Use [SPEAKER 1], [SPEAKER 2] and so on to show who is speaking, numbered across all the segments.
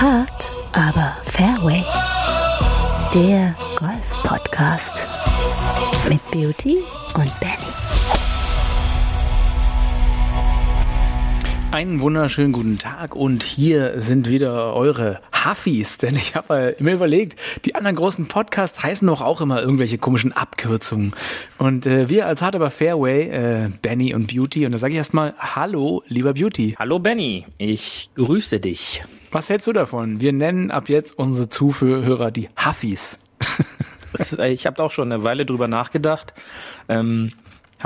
[SPEAKER 1] Hart, aber Fairway. Der Golf-Podcast mit Beauty
[SPEAKER 2] Einen wunderschönen guten Tag und hier sind wieder eure Huffis, denn ich habe mir überlegt, die anderen großen Podcasts heißen doch auch immer irgendwelche komischen Abkürzungen. Und äh, wir als Hard aber Fairway, äh, Benny und Beauty, und da sage ich erstmal Hallo, lieber Beauty.
[SPEAKER 3] Hallo Benny, ich grüße dich.
[SPEAKER 2] Was hältst du davon? Wir nennen ab jetzt unsere Zuhörer die Huffis.
[SPEAKER 3] Ich habe auch schon eine Weile drüber nachgedacht. Ähm,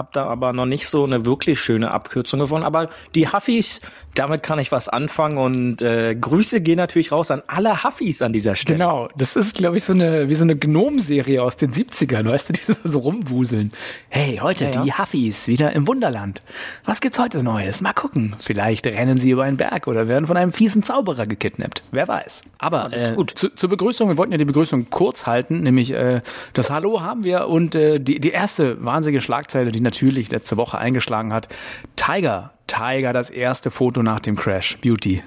[SPEAKER 3] hab da aber noch nicht so eine wirklich schöne Abkürzung gefunden. Aber die Huffis, damit kann ich was anfangen und äh, Grüße gehen natürlich raus an alle Huffis an dieser Stelle.
[SPEAKER 2] Genau, das ist, glaube ich, so eine, wie so eine Gnomenserie aus den 70ern, weißt du, die so rumwuseln. Hey, heute
[SPEAKER 3] Ja, ja.
[SPEAKER 2] die Huffis wieder im Wunderland. Was gibt's heute Neues? Mal gucken. Vielleicht rennen sie über einen Berg oder werden von einem fiesen Zauberer gekidnappt. Wer weiß. Aber äh,
[SPEAKER 3] gut.
[SPEAKER 2] Zu, zur Begrüßung, wir wollten ja die Begrüßung kurz halten, nämlich äh, das Hallo haben wir und äh, die, die erste wahnsinnige Schlagzeile, die natürlich letzte Woche eingeschlagen hat. Tiger, Tiger, das erste Foto nach dem Crash. Beauty.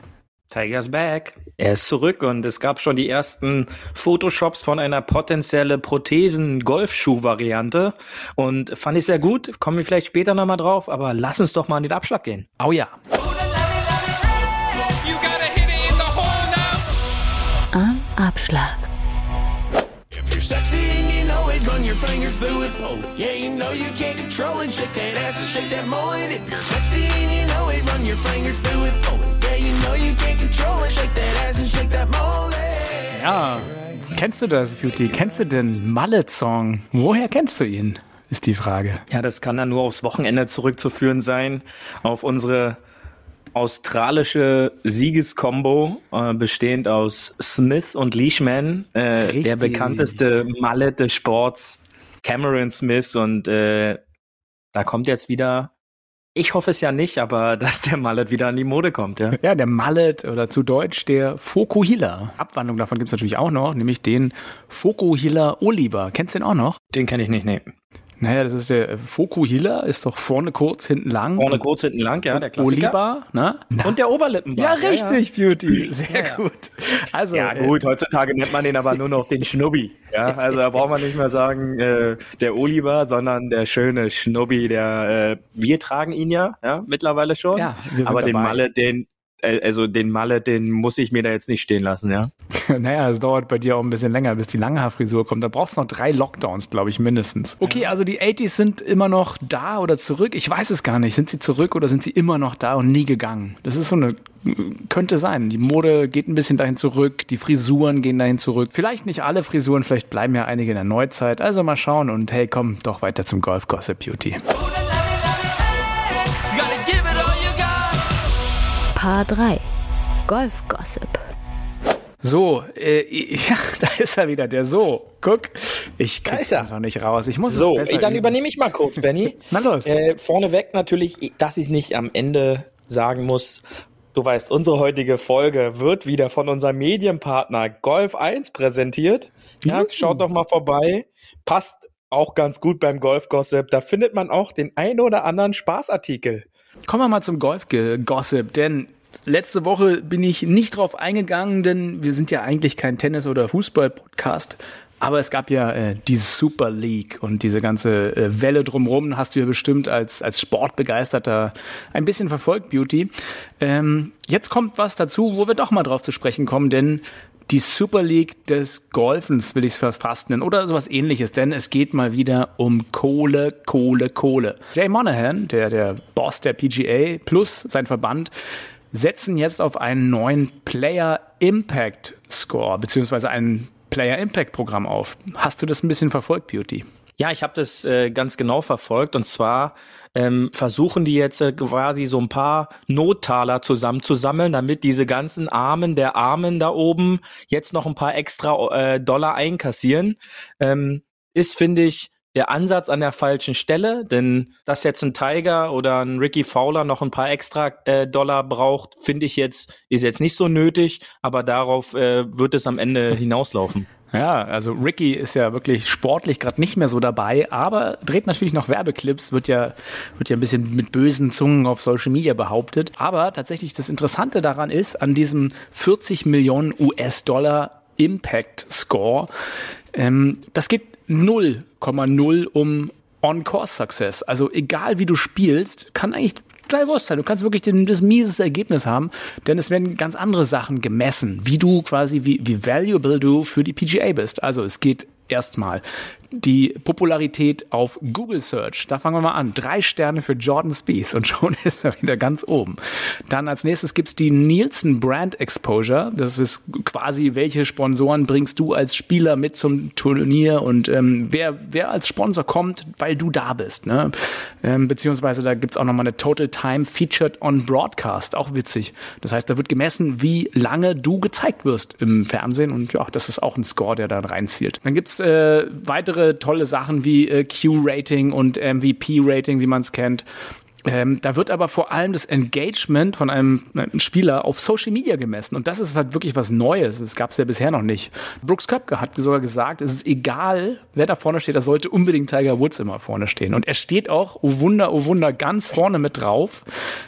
[SPEAKER 3] Tiger's back. Er ist zurück und es gab schon die ersten Photoshops von einer potenzielle Prothesen-Golfschuh-Variante und fand ich sehr gut. Kommen wir vielleicht später nochmal drauf, aber lass uns doch mal an den Abschlag gehen.
[SPEAKER 2] Oh ja.
[SPEAKER 4] You gotta
[SPEAKER 5] your fingers through it. Oh, yeah, you know you can't control it. Shake that ass and shake that mullet. If you're sexy and you know it, run your fingers through it. Oh, yeah, you know you can't control it. Shake that ass and shake that mullet.
[SPEAKER 2] Ja, kennst du das, Beauty? Kennst du den Mallet-Song? Woher kennst du ihn? Ist die Frage.
[SPEAKER 3] Ja, das kann dann nur aufs Wochenende zurückzuführen sein, auf unsere australische Siegeskombo, äh, bestehend aus Smith und Leishman, äh, der bekannteste Mallet des Sports, Cameron Smith und äh, da kommt jetzt wieder, ich hoffe es ja nicht, aber dass der Mallet wieder an die Mode kommt, ja.
[SPEAKER 2] Ja, der Mallet oder zu Deutsch der Fokuhila. Abwandlung davon gibt's natürlich auch noch, nämlich den Fokuhila Oliver. Kennst du den auch noch?
[SPEAKER 3] Den kenne ich nicht, nee.
[SPEAKER 2] Naja, das ist der Fokuhila, ist doch vorne kurz, hinten lang.
[SPEAKER 3] Vorne kurz, hinten lang, ja, der Klassiker.
[SPEAKER 2] Oliver, ne? Na.
[SPEAKER 3] Und der Oberlippenbart.
[SPEAKER 2] ja, richtig, Beauty. Sehr
[SPEAKER 3] Ja, ja.
[SPEAKER 2] gut. Also,
[SPEAKER 3] Ja
[SPEAKER 2] äh,
[SPEAKER 3] gut, heutzutage nennt man den aber nur noch den Schnubbi. Ja, also da braucht man nicht mehr sagen äh, der Oliver, sondern der schöne Schnubbi, der äh, wir tragen ihn ja, ja, mittlerweile schon.
[SPEAKER 2] Ja, wir sind
[SPEAKER 3] aber den
[SPEAKER 2] dabei.
[SPEAKER 3] Malle, den äh, also den Malle, den muss ich mir da jetzt nicht stehen lassen, ja.
[SPEAKER 2] Naja, es dauert bei dir auch ein bisschen länger, bis die lange Haarfrisur kommt. Da brauchst du noch drei Lockdowns, glaube ich, mindestens. Okay, also die 80s sind immer noch da oder zurück. Ich weiß es gar nicht. Sind sie zurück oder sind sie immer noch da und nie gegangen? Das ist so eine, könnte sein. Die Mode geht ein bisschen dahin zurück. Die Frisuren gehen dahin zurück. Vielleicht nicht alle Frisuren, vielleicht bleiben ja einige in der Neuzeit. Also mal schauen und hey, komm doch weiter zum Golf Gossip Beauty.
[SPEAKER 1] K3 Golf Gossip.
[SPEAKER 2] So, äh, ja, da ist er wieder, der So. Guck, ich krieg's einfach nicht raus. Ich muss
[SPEAKER 3] so,
[SPEAKER 2] es besser
[SPEAKER 3] ey, dann
[SPEAKER 2] üben.
[SPEAKER 3] übernehme ich mal kurz, Benny.
[SPEAKER 2] Na los.
[SPEAKER 3] Äh, vorneweg natürlich, dass ich nicht am Ende sagen muss, Du weißt, unsere heutige Folge wird wieder von unserem Medienpartner Golf 1 präsentiert. Ja, schaut doch mal vorbei. Passt auch ganz gut beim Golf Gossip. Da findet man auch den ein oder anderen Spaßartikel.
[SPEAKER 2] Kommen wir mal zum Golf-Gossip, denn letzte Woche bin ich nicht drauf eingegangen, denn wir sind ja eigentlich kein Tennis- oder Fußball-Podcast. Aber es gab ja äh, die Super League und diese ganze äh, Welle drumrum hast du ja bestimmt als, als Sportbegeisterter ein bisschen verfolgt, Beauty. Ähm, jetzt kommt was dazu, wo wir doch mal drauf zu sprechen kommen, denn die Super League des Golfens will ich es fast nennen oder sowas ähnliches, denn es geht mal wieder um Kohle, Kohle, Kohle. Jay Monahan, der, der Boss der PGA plus sein Verband, setzen jetzt auf einen neuen Player Impact Score, beziehungsweise ein Player Impact Programm auf. Hast du das ein bisschen verfolgt, Beauty?
[SPEAKER 3] Ja, ich habe das äh, ganz genau verfolgt und zwar ähm, versuchen die jetzt äh, quasi so ein paar Nottaler zusammenzusammeln, damit diese ganzen Armen der Armen da oben jetzt noch ein paar extra äh, Dollar einkassieren. Ähm, ist, finde ich, der Ansatz an der falschen Stelle, denn dass jetzt ein Tiger oder ein Ricky Fowler noch ein paar extra äh, Dollar braucht, finde ich jetzt, ist jetzt nicht so nötig, aber darauf äh, wird es am Ende hinauslaufen.
[SPEAKER 2] Ja, also Ricky ist ja wirklich sportlich gerade nicht mehr so dabei, aber dreht natürlich noch Werbeclips, wird ja, wird ja ein bisschen mit bösen Zungen auf Social Media behauptet. Aber tatsächlich das Interessante daran ist, an diesem 40 Millionen US-Dollar Impact Score, ähm, das geht 0,0 um On-Course-Success. Also egal wie du spielst, kann eigentlich total Wurst sein. Du kannst wirklich den, das mieses Ergebnis haben, denn es werden ganz andere Sachen gemessen, wie du quasi, wie, wie valuable du für die PGA bist. Also es geht erstmal die Popularität auf Google Search. Da fangen wir mal an. Drei Sterne für Jordan Spieth und schon ist er wieder ganz oben. Dann als nächstes gibt's die Nielsen Brand Exposure. Das ist quasi, welche Sponsoren bringst du als Spieler mit zum Turnier und ähm, wer, wer als Sponsor kommt, weil du da bist. Ne? Ähm, beziehungsweise da gibt's auch nochmal eine Total Time Featured on Broadcast. Auch witzig. Das heißt, da wird gemessen, wie lange du gezeigt wirst im Fernsehen und ja, das ist auch ein Score, der da reinzielt. Dann gibt's äh, weitere tolle Sachen wie äh, Q-Rating und MVP-Rating, wie man es kennt. Ähm, da wird aber vor allem das Engagement von einem, einem, Spieler auf Social Media gemessen. Und das ist halt wirklich was Neues. Das gab es ja bisher noch nicht. Brooks Köpke hat sogar gesagt, es ist egal, wer da vorne steht, da sollte unbedingt Tiger Woods immer vorne stehen. Und er steht auch, oh Wunder, oh Wunder, ganz vorne mit drauf.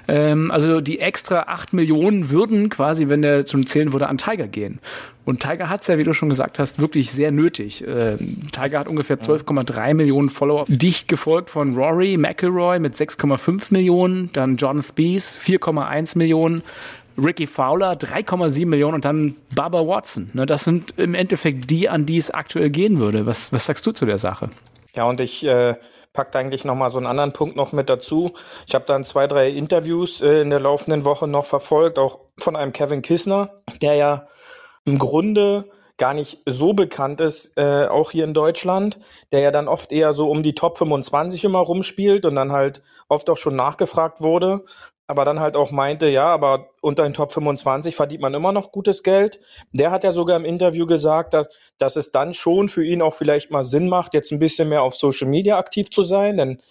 [SPEAKER 2] Ähm, also die extra acht Millionen würden quasi, wenn der zum Zählen würde, an Tiger gehen. Und Tiger hat's ja, wie du schon gesagt hast, wirklich sehr nötig. Äh, Tiger hat ungefähr 12,3 Millionen Follower, dicht gefolgt von Rory McIlroy mit 6,5 Millionen, dann John Spieth 4,1 Millionen, Ricky Fowler 3,7 Millionen und dann Barbara Watson. Ne, das sind im Endeffekt die, an die es aktuell gehen würde. Was, was sagst du zu der Sache?
[SPEAKER 3] Ja, und ich äh, packt eigentlich noch mal so einen anderen Punkt noch mit dazu. Ich habe dann zwei, drei Interviews äh, in der laufenden Woche noch verfolgt, auch von einem Kevin Kissner, der ja im Grunde gar nicht so bekannt ist, äh, auch hier in Deutschland, der ja dann oft eher so um die Top 25 immer rumspielt und dann halt oft auch schon nachgefragt wurde, aber dann halt auch meinte, ja, aber unter den Top 25 verdient man immer noch gutes Geld. Der hat ja sogar im Interview gesagt, dass, dass es dann schon für ihn auch vielleicht mal Sinn macht, jetzt ein bisschen mehr auf Social Media aktiv zu sein, denn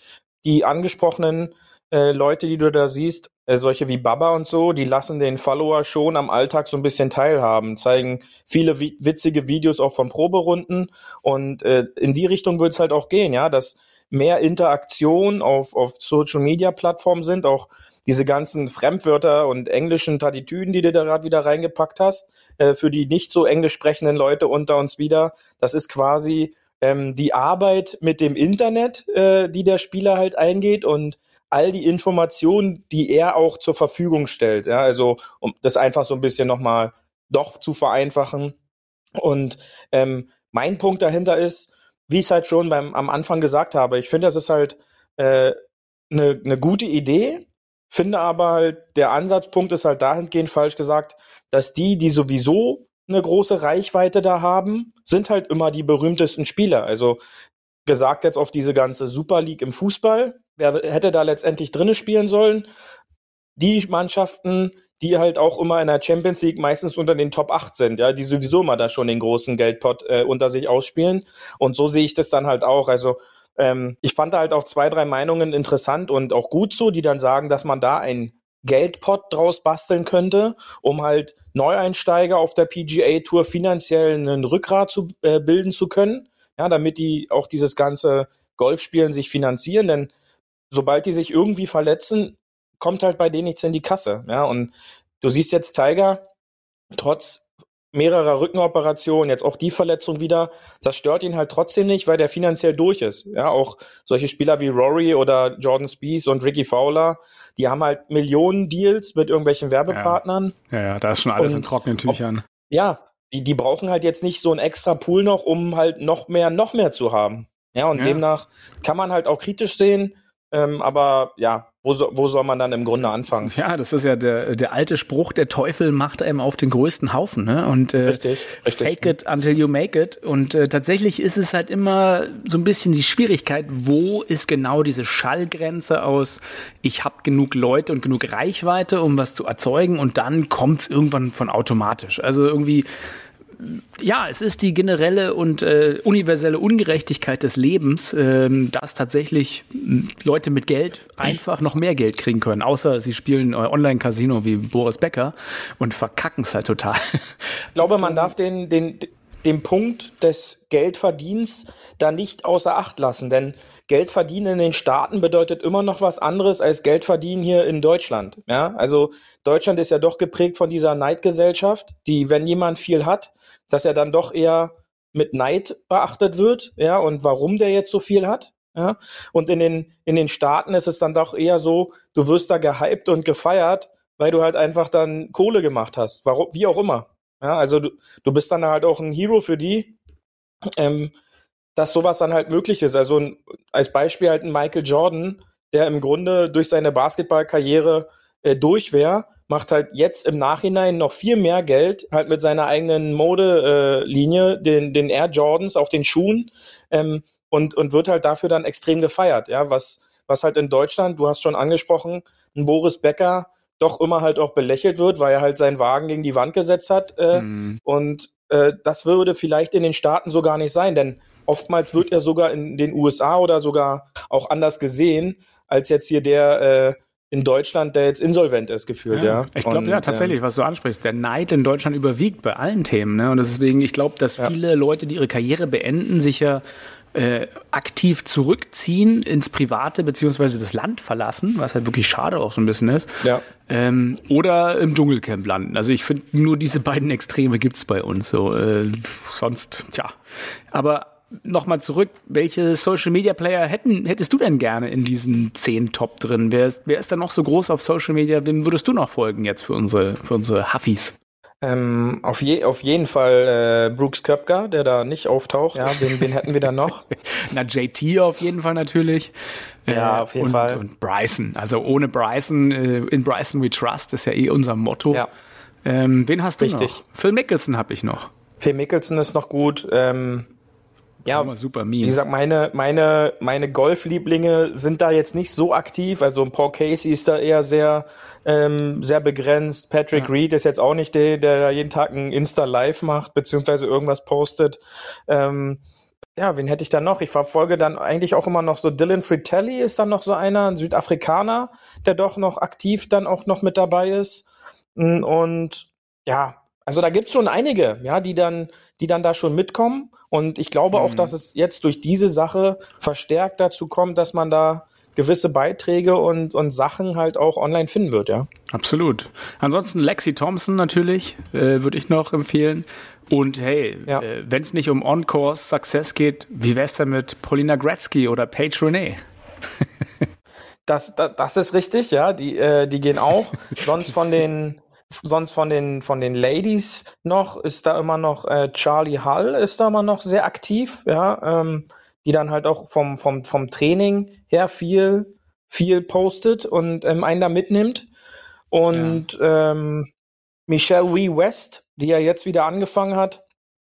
[SPEAKER 3] die angesprochenen äh, Leute, die du da siehst, äh, solche wie Baba und so, die lassen den Follower schon am Alltag so ein bisschen teilhaben, zeigen viele wi witzige Videos auch von Proberunden und äh, in die Richtung wird es halt auch gehen, ja, dass mehr Interaktion auf, auf Social Media Plattformen sind, auch diese ganzen Fremdwörter und englischen Taditüden, die du da gerade wieder reingepackt hast, äh, für die nicht so englisch sprechenden Leute unter uns wieder, das ist quasi ähm, die Arbeit mit dem Internet, äh, die der Spieler halt eingeht und all die Informationen, die er auch zur Verfügung stellt. Ja, also um das einfach so ein bisschen nochmal doch zu vereinfachen. Und ähm, mein Punkt dahinter ist, wie ich es halt schon beim am Anfang gesagt habe, ich finde, das ist halt eine äh, ne, ne gute Idee, finde aber halt, der Ansatzpunkt ist halt dahingehend falsch gesagt, dass die, die sowieso eine große Reichweite da haben, sind halt immer die berühmtesten Spieler. Also gesagt jetzt auf diese ganze Super League im Fußball, wer hätte da letztendlich drinne spielen sollen? Die Mannschaften, die halt auch immer in der Champions League meistens unter den Top 8 sind, ja, die sowieso mal da schon den großen Geldpot äh, unter sich ausspielen. Und so sehe ich das dann halt auch. Also ähm, ich fand da halt auch zwei, drei Meinungen interessant und auch gut so, die dann sagen, dass man da ein Geldpot draus basteln könnte, um halt Neueinsteiger auf der PGA Tour finanziell einen Rückgrat zu äh, bilden zu können, ja, damit die auch dieses ganze Golfspielen sich finanzieren, denn sobald die sich irgendwie verletzen, kommt halt bei denen nichts in die Kasse, ja, und du siehst jetzt Tiger, trotz mehrerer Rückenoperationen, jetzt auch die Verletzung wieder, das stört ihn halt trotzdem nicht, weil der finanziell durch ist. Ja, auch solche Spieler wie Rory oder Jordan Spieth und Ricky Fowler, die haben halt Millionen Deals mit irgendwelchen Werbepartnern.
[SPEAKER 2] Ja, ja, ja da ist schon alles und in trockenen Tüchern.
[SPEAKER 3] Ob, ja, die, die brauchen halt jetzt nicht so ein extra Pool noch, um halt noch mehr, noch mehr zu haben. Ja, und ja. demnach kann man halt auch kritisch sehen, ähm, aber ja, wo, so, wo soll man dann im Grunde anfangen?
[SPEAKER 2] Ja, das ist ja der, der alte Spruch, der Teufel macht einem auf den größten Haufen. Ne? Und äh, richtig, richtig. fake it until you make it. Und äh, tatsächlich ist es halt immer so ein bisschen die Schwierigkeit, wo ist genau diese Schallgrenze aus, ich habe genug Leute und genug Reichweite, um was zu erzeugen und dann kommt es irgendwann von automatisch. Also irgendwie ja, es ist die generelle und äh, universelle Ungerechtigkeit des Lebens, äh, dass tatsächlich Leute mit Geld einfach noch mehr Geld kriegen können, außer sie spielen äh, Online-Casino wie Boris Becker und verkacken es halt total.
[SPEAKER 3] Ich glaube, man darf den, den, den Punkt des Geldverdienens da nicht außer Acht lassen. Denn Geld verdienen in den Staaten bedeutet immer noch was anderes als Geld verdienen hier in Deutschland. Ja, also Deutschland ist ja doch geprägt von dieser Neidgesellschaft, die, wenn jemand viel hat, dass er dann doch eher mit Neid beachtet wird. Ja, und warum der jetzt so viel hat. Ja, und in den, in den Staaten ist es dann doch eher so, du wirst da gehypt und gefeiert, weil du halt einfach dann Kohle gemacht hast. Warum, wie auch immer. Ja, also du, du bist dann halt auch ein Hero für die, ähm, dass sowas dann halt möglich ist. Also ein, als Beispiel halt ein Michael Jordan, der im Grunde durch seine Basketballkarriere äh, durch wäre, macht halt jetzt im Nachhinein noch viel mehr Geld, halt mit seiner eigenen Modelinie, äh, den, den Air Jordans, auch den Schuhen, ähm, und, und wird halt dafür dann extrem gefeiert, ja, was, was halt in Deutschland, du hast schon angesprochen, ein Boris Becker doch immer halt auch belächelt wird, weil er halt seinen Wagen gegen die Wand gesetzt hat. Äh,
[SPEAKER 2] Mhm.
[SPEAKER 3] Und äh, das würde vielleicht in den Staaten so gar nicht sein, denn oftmals wird er sogar in den USA oder sogar auch anders gesehen, als jetzt hier der äh, in Deutschland, der jetzt insolvent ist, gefühlt, ja.
[SPEAKER 2] Ich glaube ja tatsächlich, was du ansprichst. Der Neid in Deutschland überwiegt bei allen Themen. Ne? Und deswegen, ich glaube, dass
[SPEAKER 3] Ja.
[SPEAKER 2] viele Leute, die ihre Karriere beenden, sich ja äh, aktiv zurückziehen ins Private beziehungsweise das Land verlassen, was halt wirklich schade auch so ein bisschen ist.
[SPEAKER 3] Ja.
[SPEAKER 2] Ähm, oder im Dschungelcamp landen. Also ich finde, nur diese beiden Extreme gibt's bei uns. So, äh, sonst, tja. Aber nochmal zurück, welche Social Media Player hätten, hättest du denn gerne in diesen zehn Top drin? Wer ist, wer ist da noch so groß auf Social Media? Wem würdest du noch folgen jetzt für unsere, für unsere Huffis?
[SPEAKER 3] Ähm, auf, je, auf jeden Fall äh, Brooks Köpker, der da nicht auftaucht. Ja, wen, wen hätten wir da noch?
[SPEAKER 2] Na, JT auf jeden Fall natürlich.
[SPEAKER 3] Ja,
[SPEAKER 2] Äh,
[SPEAKER 3] auf jeden
[SPEAKER 2] und,
[SPEAKER 3] Fall.
[SPEAKER 2] Und Bryson. Also ohne Bryson, äh, in Bryson we trust, ist ja eh unser Motto.
[SPEAKER 3] Ja.
[SPEAKER 2] Ähm, wen hast du
[SPEAKER 3] Richtig.
[SPEAKER 2] noch? Phil Mickelson habe ich noch.
[SPEAKER 3] Phil Mickelson ist noch gut. Ähm, ja,
[SPEAKER 2] Immer super
[SPEAKER 3] Wie
[SPEAKER 2] Memes.
[SPEAKER 3] gesagt, meine, meine, meine Golflieblinge sind da jetzt nicht so aktiv. Also Paul Casey ist da eher sehr, ähm, sehr begrenzt. Patrick Reed ist jetzt auch nicht der, der da jeden Tag ein Insta-Live macht, beziehungsweise irgendwas postet. Ähm, ja, wen hätte ich da noch? Ich verfolge dann eigentlich auch immer noch so Dylan Fritelli ist dann noch so einer, ein Südafrikaner, der doch noch aktiv dann auch noch mit dabei ist. Mm, Und ja, also da gibt's schon einige, ja, die dann, die dann da schon mitkommen. Und ich glaube auch, dass es jetzt durch diese Sache verstärkt dazu kommt, dass man da gewisse Beiträge und, und Sachen halt auch online finden wird, ja.
[SPEAKER 2] Absolut. Ansonsten Lexi Thompson natürlich, äh, würde ich noch empfehlen. Und hey,
[SPEAKER 3] Ja.
[SPEAKER 2] äh, wenn es nicht um On-Course Success geht, wie wär's denn mit Paulina Gretzky oder Paige Renee?
[SPEAKER 3] Das, das, das ist richtig, ja. Die, äh, die gehen auch. sonst von den, sonst von den, von den Ladies noch ist da immer noch äh, Charlie Hull ist da immer noch sehr aktiv, ja. Ähm, die dann halt auch vom, vom, vom Training her viel, viel postet und ähm, einen da mitnimmt. Und ähm, Michelle Wee West, die ja jetzt wieder angefangen hat,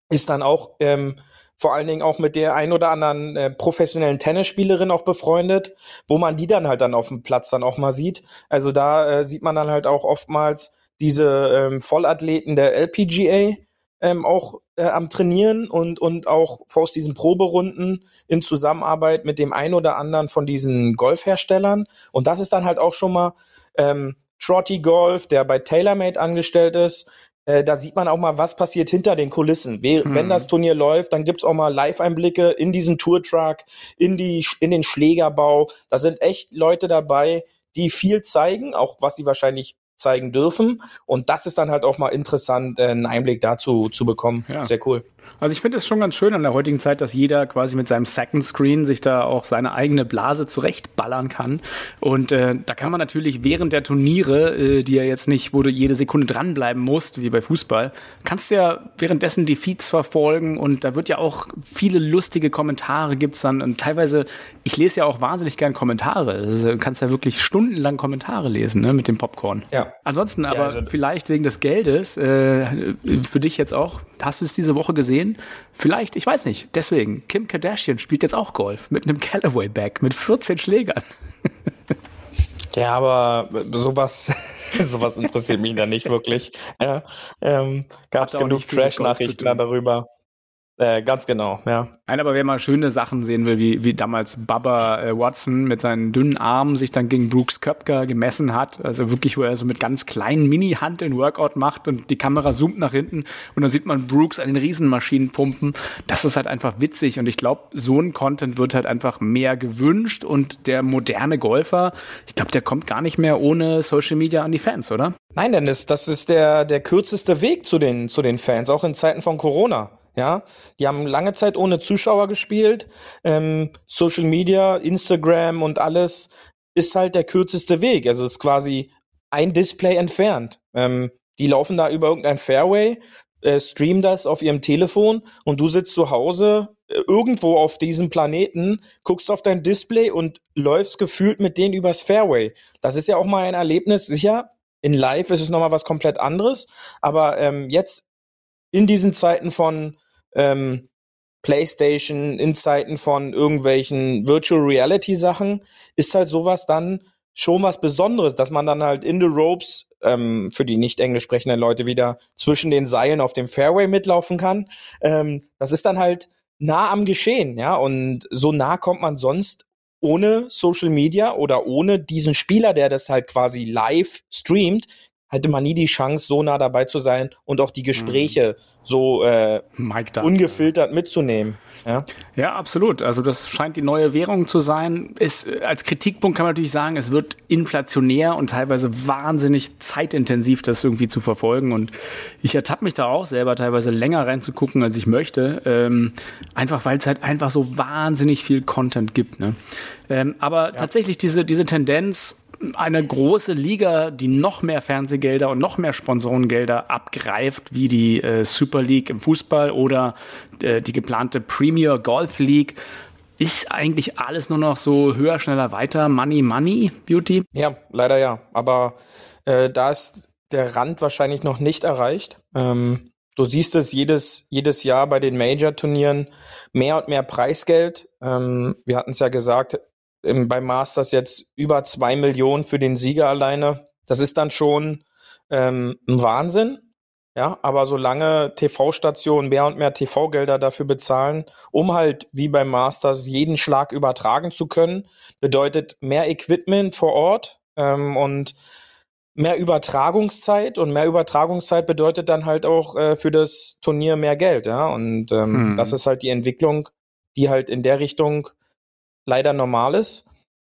[SPEAKER 3] ist dann auch ähm, vor allen Dingen auch mit der ein oder anderen äh, professionellen Tennisspielerin auch befreundet, wo man die dann halt dann auf dem Platz dann auch mal sieht. Also da äh, sieht man dann halt auch oftmals diese ähm, Vollathleten der LPGA ähm, auch äh, am Trainieren und und auch aus diesen Proberunden in Zusammenarbeit mit dem ein oder anderen von diesen Golfherstellern. Und das ist dann halt auch schon mal ähm, Trotty Golf, der bei TaylorMade angestellt ist, äh, da sieht man auch mal, was passiert hinter den Kulissen. We Wenn das Turnier läuft, dann gibt's auch mal Live-Einblicke in diesen Tourtruck, in, die, in den Schlägerbau. Da sind echt Leute dabei, die viel zeigen, auch was sie wahrscheinlich zeigen dürfen. Und das ist dann halt auch mal interessant, äh, einen Einblick dazu zu bekommen.
[SPEAKER 2] Ja.
[SPEAKER 3] Sehr cool.
[SPEAKER 2] Also ich finde es schon ganz schön an der heutigen Zeit, dass jeder quasi mit seinem Second Screen sich da auch seine eigene Blase zurechtballern kann. Und äh, da kann man natürlich während der Turniere, äh, die ja jetzt nicht, wo du jede Sekunde dranbleiben musst, wie bei Fußball, kannst du ja währenddessen die Feeds verfolgen und da wird ja auch viele lustige Kommentare gibt's dann. Und teilweise, ich lese ja auch wahnsinnig gern Kommentare. Du kannst ja wirklich stundenlang Kommentare lesen ne, mit dem Popcorn.
[SPEAKER 3] Ja.
[SPEAKER 2] Ansonsten aber
[SPEAKER 3] also-
[SPEAKER 2] vielleicht wegen des Geldes, äh, für dich jetzt auch, hast du es diese Woche gesehen? Vielleicht, ich weiß nicht, deswegen, Kim Kardashian spielt jetzt auch Golf mit einem Callaway-Bag mit 14 Schlägern.
[SPEAKER 3] Ja, aber sowas, sowas interessiert mich dann nicht wirklich. Ja, ähm, Gab es genug Trash-Nachrichten darüber. Äh, ganz genau, ja.
[SPEAKER 2] Nein, aber wer mal schöne Sachen sehen will, wie, wie damals Bubba äh, Watson mit seinen dünnen Armen sich dann gegen Brooks Köpker gemessen hat, also wirklich, wo er so mit ganz kleinen Mini-Hanteln Workout macht und die Kamera zoomt nach hinten und dann sieht man Brooks an den Riesenmaschinen pumpen. Das ist halt einfach witzig und ich glaube, so ein Content wird halt einfach mehr gewünscht und der moderne Golfer, ich glaube, der kommt gar nicht mehr ohne Social Media an die Fans, oder?
[SPEAKER 3] Nein, Dennis, das ist der, der kürzeste Weg zu den, zu den Fans, auch in Zeiten von Corona. Ja, die haben lange Zeit ohne Zuschauer gespielt. Ähm, Social Media, Instagram und alles ist halt der kürzeste Weg. Also es ist quasi ein Display entfernt. Ähm, die laufen da über irgendein Fairway, äh, streamen das auf ihrem Telefon und du sitzt zu Hause äh, irgendwo auf diesem Planeten, guckst auf dein Display und läufst gefühlt mit denen übers Fairway. Das ist ja auch mal ein Erlebnis. Sicher, in Live ist es nochmal was komplett anderes, aber ähm, jetzt in diesen Zeiten von ähm, PlayStation, in Zeiten von irgendwelchen Virtual Reality Sachen, ist halt sowas dann schon was Besonderes, dass man dann halt in the ropes ähm, für die nicht englisch sprechenden Leute wieder zwischen den Seilen auf dem Fairway mitlaufen kann. Ähm, das ist dann halt nah am Geschehen, ja, und so nah kommt man sonst ohne Social Media oder ohne diesen Spieler, der das halt quasi live streamt, hätte man nie die Chance, so nah dabei zu sein und auch die Gespräche so äh, ungefiltert mitzunehmen. Ja?
[SPEAKER 2] Ja, absolut. Also das scheint die neue Währung zu sein. Ist, äh, als Kritikpunkt kann man natürlich sagen, es wird inflationär und teilweise wahnsinnig zeitintensiv, das irgendwie zu verfolgen. Und ich ertappe mich da auch selber teilweise länger reinzugucken, als ich möchte. Ähm, einfach weil es halt einfach so wahnsinnig viel Content gibt. Ne? Ähm, aber tatsächlich diese, diese Tendenz, eine große Liga, die noch mehr Fernsehgelder und noch mehr Sponsorengelder abgreift, wie die äh, Super League im Fußball oder äh, die geplante Premier Golf League, ist eigentlich alles nur noch so höher, schneller, weiter, Money, Money, Beauty.
[SPEAKER 3] Ja, leider ja. Aber äh, da ist der Rand wahrscheinlich noch nicht erreicht. Ähm, du siehst es jedes, jedes Jahr bei den Major-Turnieren mehr und mehr Preisgeld. Ähm, wir hatten es ja gesagt, im, beim Masters jetzt über zwei Millionen für den Sieger alleine. Das ist dann schon ähm, ein Wahnsinn. Ja, aber solange TV-Stationen mehr und mehr TV-Gelder dafür bezahlen, um halt wie beim Masters jeden Schlag übertragen zu können, bedeutet mehr Equipment vor Ort ähm, und mehr Übertragungszeit und mehr Übertragungszeit bedeutet dann halt auch äh, für das Turnier mehr Geld, ja. Und ähm,
[SPEAKER 2] Hm.
[SPEAKER 3] das ist halt die Entwicklung, die halt in der Richtung leider normal ist.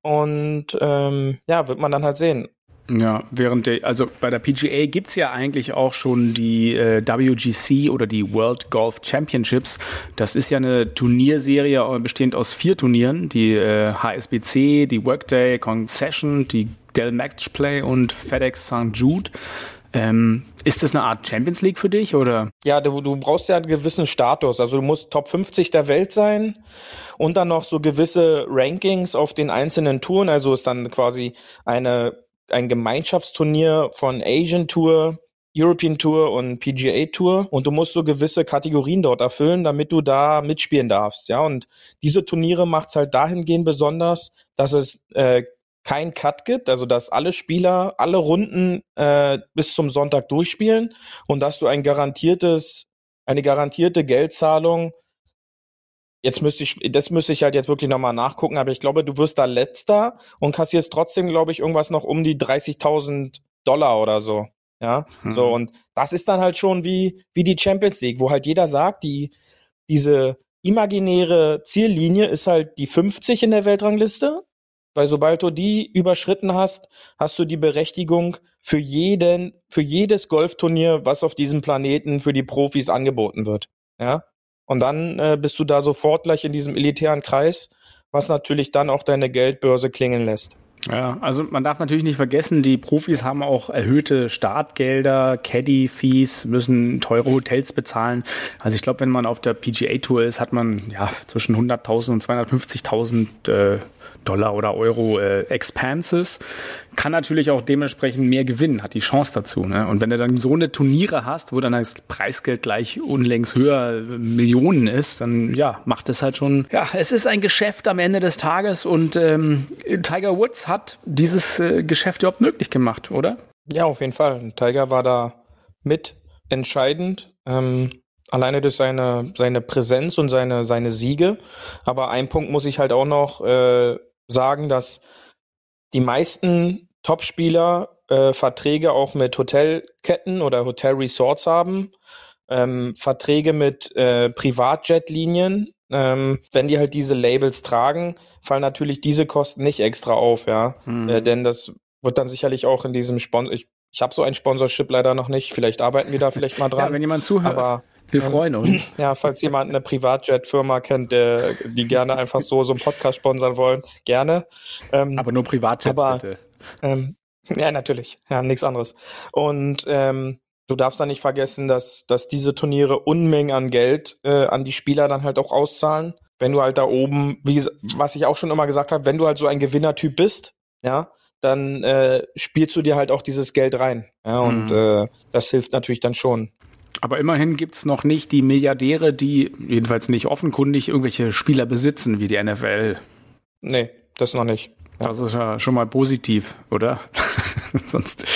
[SPEAKER 3] Und ähm, ja, wird man dann halt sehen.
[SPEAKER 2] Ja, während der, also bei der PGA gibt's ja eigentlich auch schon die äh, WGC oder die World Golf Championships. Das ist ja eine Turnierserie äh, bestehend aus vier Turnieren, die äh, HSBC, die Workday Concession, die Dell Match Play und FedEx St. Jude. Ähm, ist das eine Art Champions League für dich oder?
[SPEAKER 3] Ja, du, du brauchst ja einen gewissen Status. Also du musst Top 50 der Welt sein und dann noch so gewisse Rankings auf den einzelnen Touren. Also ist dann quasi eine, ein Gemeinschaftsturnier von Asian Tour, European Tour und PGA Tour. Und du musst so gewisse Kategorien dort erfüllen, damit du da mitspielen darfst. Ja, und diese Turniere macht's halt dahingehend besonders, dass es äh, kein Cut gibt, also dass alle Spieler alle Runden äh, bis zum Sonntag durchspielen und dass du ein garantiertes, eine garantierte Geldzahlung Jetzt müsste ich, das müsste ich halt jetzt wirklich nochmal nachgucken, aber ich glaube, du wirst da letzter und kassierst trotzdem, glaube ich, irgendwas noch um die 30.000 Dollar oder so. Ja,
[SPEAKER 2] Hm.
[SPEAKER 3] so und das ist dann halt schon wie, wie die Champions League, wo halt jeder sagt, die, diese imaginäre Ziellinie ist halt die 50 in der Weltrangliste, weil sobald du die überschritten hast, hast du die Berechtigung für jeden, für jedes Golfturnier, was auf diesem Planeten für die Profis angeboten wird. Ja, und dann äh, bist du da sofort gleich in diesem elitären Kreis, was natürlich dann auch deine Geldbörse klingeln lässt.
[SPEAKER 2] Ja, also man darf natürlich nicht vergessen, die Profis haben auch erhöhte Startgelder, Caddy-Fees, müssen teure Hotels bezahlen. Also ich glaube, wenn man auf der PGA-Tour ist, hat man ja zwischen 100.000 und 250.000 äh, Dollar oder Euro äh, Expenses. Kann natürlich auch dementsprechend mehr gewinnen, hat die Chance dazu. Ne? Und wenn du dann so eine Turniere hast, wo dann das Preisgeld gleich unlängst höher äh, Millionen ist, dann ja, macht es halt schon, ja, es ist ein Geschäft am Ende des Tages und ähm, Tiger Woods hat dieses äh, Geschäft überhaupt möglich gemacht, oder?
[SPEAKER 3] Ja, auf jeden Fall. Tiger war da mit entscheidend. Ähm, alleine durch seine, seine Präsenz und seine, seine Siege. Aber ein Punkt muss ich halt auch noch äh, sagen, dass die meisten Topspieler äh, Verträge auch mit Hotelketten oder Hotelresorts haben, ähm, Verträge mit äh, Privatjetlinien. Ähm, wenn die halt diese Labels tragen, fallen natürlich diese Kosten nicht extra auf, ja.
[SPEAKER 2] Mhm.
[SPEAKER 3] Äh, denn das wird dann sicherlich auch in diesem Sponsor. Ich, ich habe so ein Sponsorship leider noch nicht. Vielleicht arbeiten wir da vielleicht mal dran.
[SPEAKER 2] Ja, wenn jemand zuhört,
[SPEAKER 3] aber
[SPEAKER 2] wir freuen uns.
[SPEAKER 3] ja, falls jemand eine Privatjet-Firma kennt, der, die gerne einfach so so einen Podcast sponsern wollen, gerne. Ähm,
[SPEAKER 2] Aber nur Privatjets
[SPEAKER 3] Aber-
[SPEAKER 2] bitte.
[SPEAKER 3] ähm, ja, natürlich. Ja, nichts anderes. Und ähm, du darfst dann nicht vergessen, dass, dass diese Turniere Unmengen an Geld äh, an die Spieler dann halt auch auszahlen. Wenn du halt da oben, wie was ich auch schon immer gesagt habe, wenn du halt so ein Gewinnertyp bist, ja, dann äh, spielst du dir halt auch dieses Geld rein. Ja, und
[SPEAKER 2] Mhm.
[SPEAKER 3] äh, das hilft natürlich dann schon.
[SPEAKER 2] Aber immerhin gibt's noch nicht die Milliardäre, die jedenfalls nicht offenkundig irgendwelche Spieler besitzen wie die NFL.
[SPEAKER 3] Nee, das noch nicht.
[SPEAKER 2] Das ist ja schon mal positiv, oder? Sonst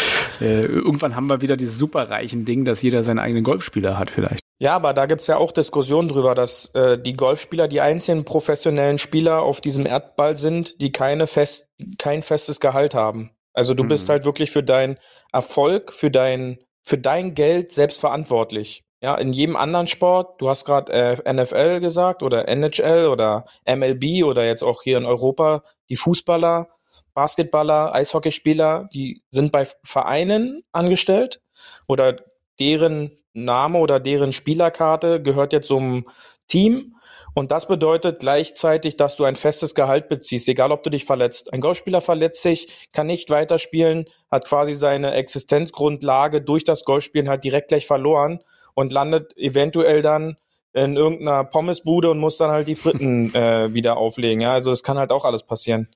[SPEAKER 2] äh, irgendwann haben wir wieder dieses superreichen Ding, dass jeder seinen eigenen Golfspieler hat vielleicht.
[SPEAKER 3] Ja, aber da gibt's ja auch Diskussionen drüber, dass äh, die Golfspieler die einzigen professionellen Spieler auf diesem Erdball sind, die keine fest, kein festes Gehalt haben. Also du bist
[SPEAKER 2] Mhm.
[SPEAKER 3] halt wirklich für deinen Erfolg, für dein, für dein Geld selbst verantwortlich. Ja, in jedem anderen Sport, du hast gerade äh, NFL gesagt oder NHL oder MLB oder jetzt auch hier in Europa, die Fußballer, Basketballer, Eishockeyspieler, die sind bei Vereinen angestellt oder deren Name oder deren Spielerkarte gehört jetzt zum Team. Und das bedeutet gleichzeitig, dass du ein festes Gehalt beziehst, egal ob du dich verletzt. Ein Golfspieler verletzt sich, kann nicht weiterspielen, hat quasi seine Existenzgrundlage durch das Golfspielen halt direkt gleich verloren und landet eventuell dann in irgendeiner Pommesbude und muss dann halt die Fritten äh, wieder auflegen. Ja, also das kann halt auch alles passieren.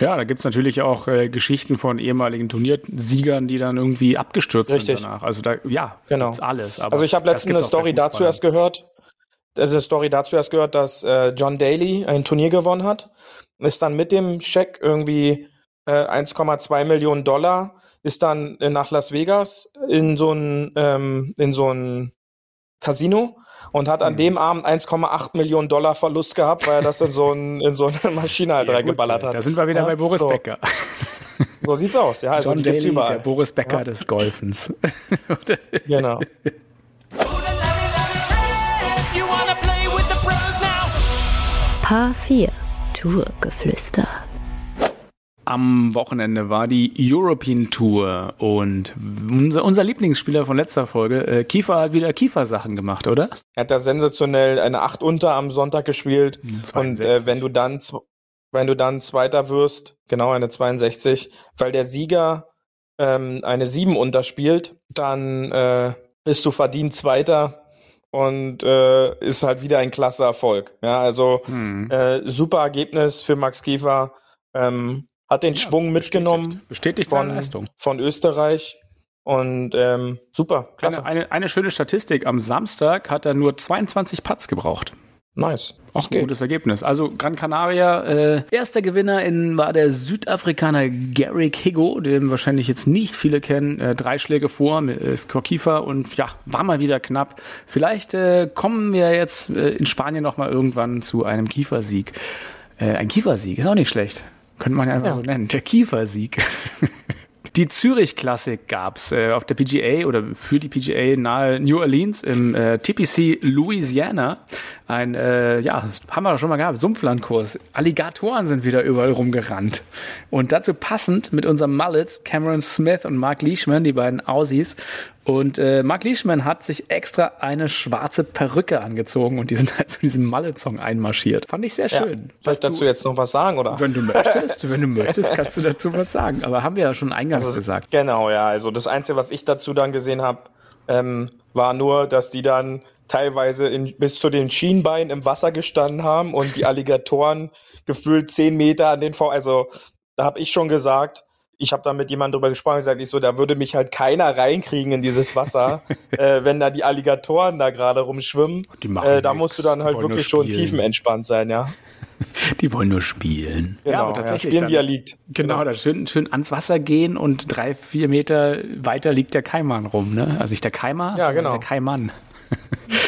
[SPEAKER 2] Ja, da gibt's natürlich auch äh, Geschichten von ehemaligen Turniersiegern, die dann irgendwie abgestürzt
[SPEAKER 3] Richtig.
[SPEAKER 2] sind danach. Also da, ja,
[SPEAKER 3] Genau.
[SPEAKER 2] gibt's alles. Aber
[SPEAKER 3] Also ich habe letztens eine Story dazu erst gehört. Also Story dazu erst gehört, dass äh, John Daly ein Turnier gewonnen hat. Ist dann mit dem Scheck irgendwie äh, 1,2 Millionen Dollar, ist dann äh, nach Las Vegas in so ein ähm, in so ein Casino und hat an
[SPEAKER 2] Mhm.
[SPEAKER 3] dem Abend 1,8 Millionen Dollar Verlust gehabt, weil er das in so, ein, in so eine Maschine halt
[SPEAKER 2] Ja, gut,
[SPEAKER 3] reingeballert
[SPEAKER 2] äh,
[SPEAKER 3] hat.
[SPEAKER 2] Da sind wir wieder
[SPEAKER 3] Ja,
[SPEAKER 2] bei Boris
[SPEAKER 3] so.
[SPEAKER 2] Becker.
[SPEAKER 3] So sieht's aus, ja. Also
[SPEAKER 2] John Daly, der Boris Becker
[SPEAKER 3] Ja.
[SPEAKER 2] des Golfens.
[SPEAKER 3] Genau.
[SPEAKER 1] Paar 4 Tourgeflüster.
[SPEAKER 2] Am Wochenende war die European Tour und unser, unser Lieblingsspieler von letzter Folge, äh, Kiefer, hat wieder Kiefer-Sachen gemacht, oder?
[SPEAKER 3] Er hat da sensationell eine 8 unter am Sonntag gespielt. Und
[SPEAKER 2] 62.
[SPEAKER 3] äh, wenn du dann wenn du dann Zweiter wirst, genau eine 62, weil der Sieger ähm, eine 7 unterspielt, dann äh, bist du verdient Zweiter und äh, ist halt wieder ein klasse Erfolg. Ja, also
[SPEAKER 2] Hm.
[SPEAKER 3] äh, super Ergebnis für Max Kiefer. Ähm, hat den Schwung mitgenommen
[SPEAKER 2] Bestätigt, bestätigt seine
[SPEAKER 3] von,
[SPEAKER 2] Leistung.
[SPEAKER 3] von Österreich und ähm, super, klasse,
[SPEAKER 2] Eine, eine, eine schöne Statistik. Am Samstag hat er nur 22 Putts gebraucht.
[SPEAKER 3] Nice.
[SPEAKER 2] Auch
[SPEAKER 3] geht.
[SPEAKER 2] gutes Ergebnis. Also Gran Canaria, äh, erster Gewinner in, war der Südafrikaner Garrick Higo, den wahrscheinlich jetzt nicht viele kennen. Äh, drei Schläge vor mit äh, Kiefer und ja, war mal wieder knapp. Vielleicht äh, kommen wir jetzt äh, in Spanien noch mal irgendwann zu einem Kiefersieg. Äh, ein Kiefersieg ist auch nicht schlecht. Könnte man ja einfach
[SPEAKER 3] Ja.
[SPEAKER 2] so nennen. Der Kiefersieg. Die Zürich Classic gab's äh, auf der PGA oder für die PGA nahe New Orleans im äh, TPC Louisiana. Ein, äh, ja, haben wir doch schon mal gehabt, Sumpflandkurs. Alligatoren sind wieder überall rumgerannt. Und dazu passend mit unserem Mullets, Cameron Smith und Mark Leishman, die beiden Aussies. Und äh, Mark Leishman hat sich extra eine schwarze Perücke angezogen und die sind halt zu diesem Mullet-Song einmarschiert. Fand ich sehr
[SPEAKER 3] Ja.
[SPEAKER 2] schön.
[SPEAKER 3] Soll ich dazu jetzt noch was sagen, oder?
[SPEAKER 2] Wenn du möchtest, wenn du möchtest, kannst du dazu was sagen. Aber haben wir ja schon eingangs
[SPEAKER 3] Also,
[SPEAKER 2] gesagt.
[SPEAKER 3] Genau, ja. Also das Einzige, was ich dazu dann gesehen habe, ähm, war nur, dass die dann teilweise in, bis zu den Schienbeinen im Wasser gestanden haben und die Alligatoren gefühlt zehn Meter an den vor. Also da habe ich schon gesagt, ich habe da mit jemandem drüber gesprochen und gesagt, ich so, da würde mich halt keiner reinkriegen in dieses Wasser, äh, wenn da die Alligatoren da gerade rumschwimmen.
[SPEAKER 2] Die machen
[SPEAKER 3] Äh, da
[SPEAKER 2] nix,
[SPEAKER 3] musst du dann halt wirklich schon tiefenentspannt sein, ja.
[SPEAKER 2] Die wollen nur spielen.
[SPEAKER 3] Genau, ja, spielen, wie er liegt.
[SPEAKER 2] Genau, da schön, schön ans Wasser gehen und drei, vier Meter weiter liegt der Kaiman rum, ne? Also nicht der Keimer,
[SPEAKER 3] Ja,
[SPEAKER 2] sondern
[SPEAKER 3] genau.
[SPEAKER 2] der Kaiman.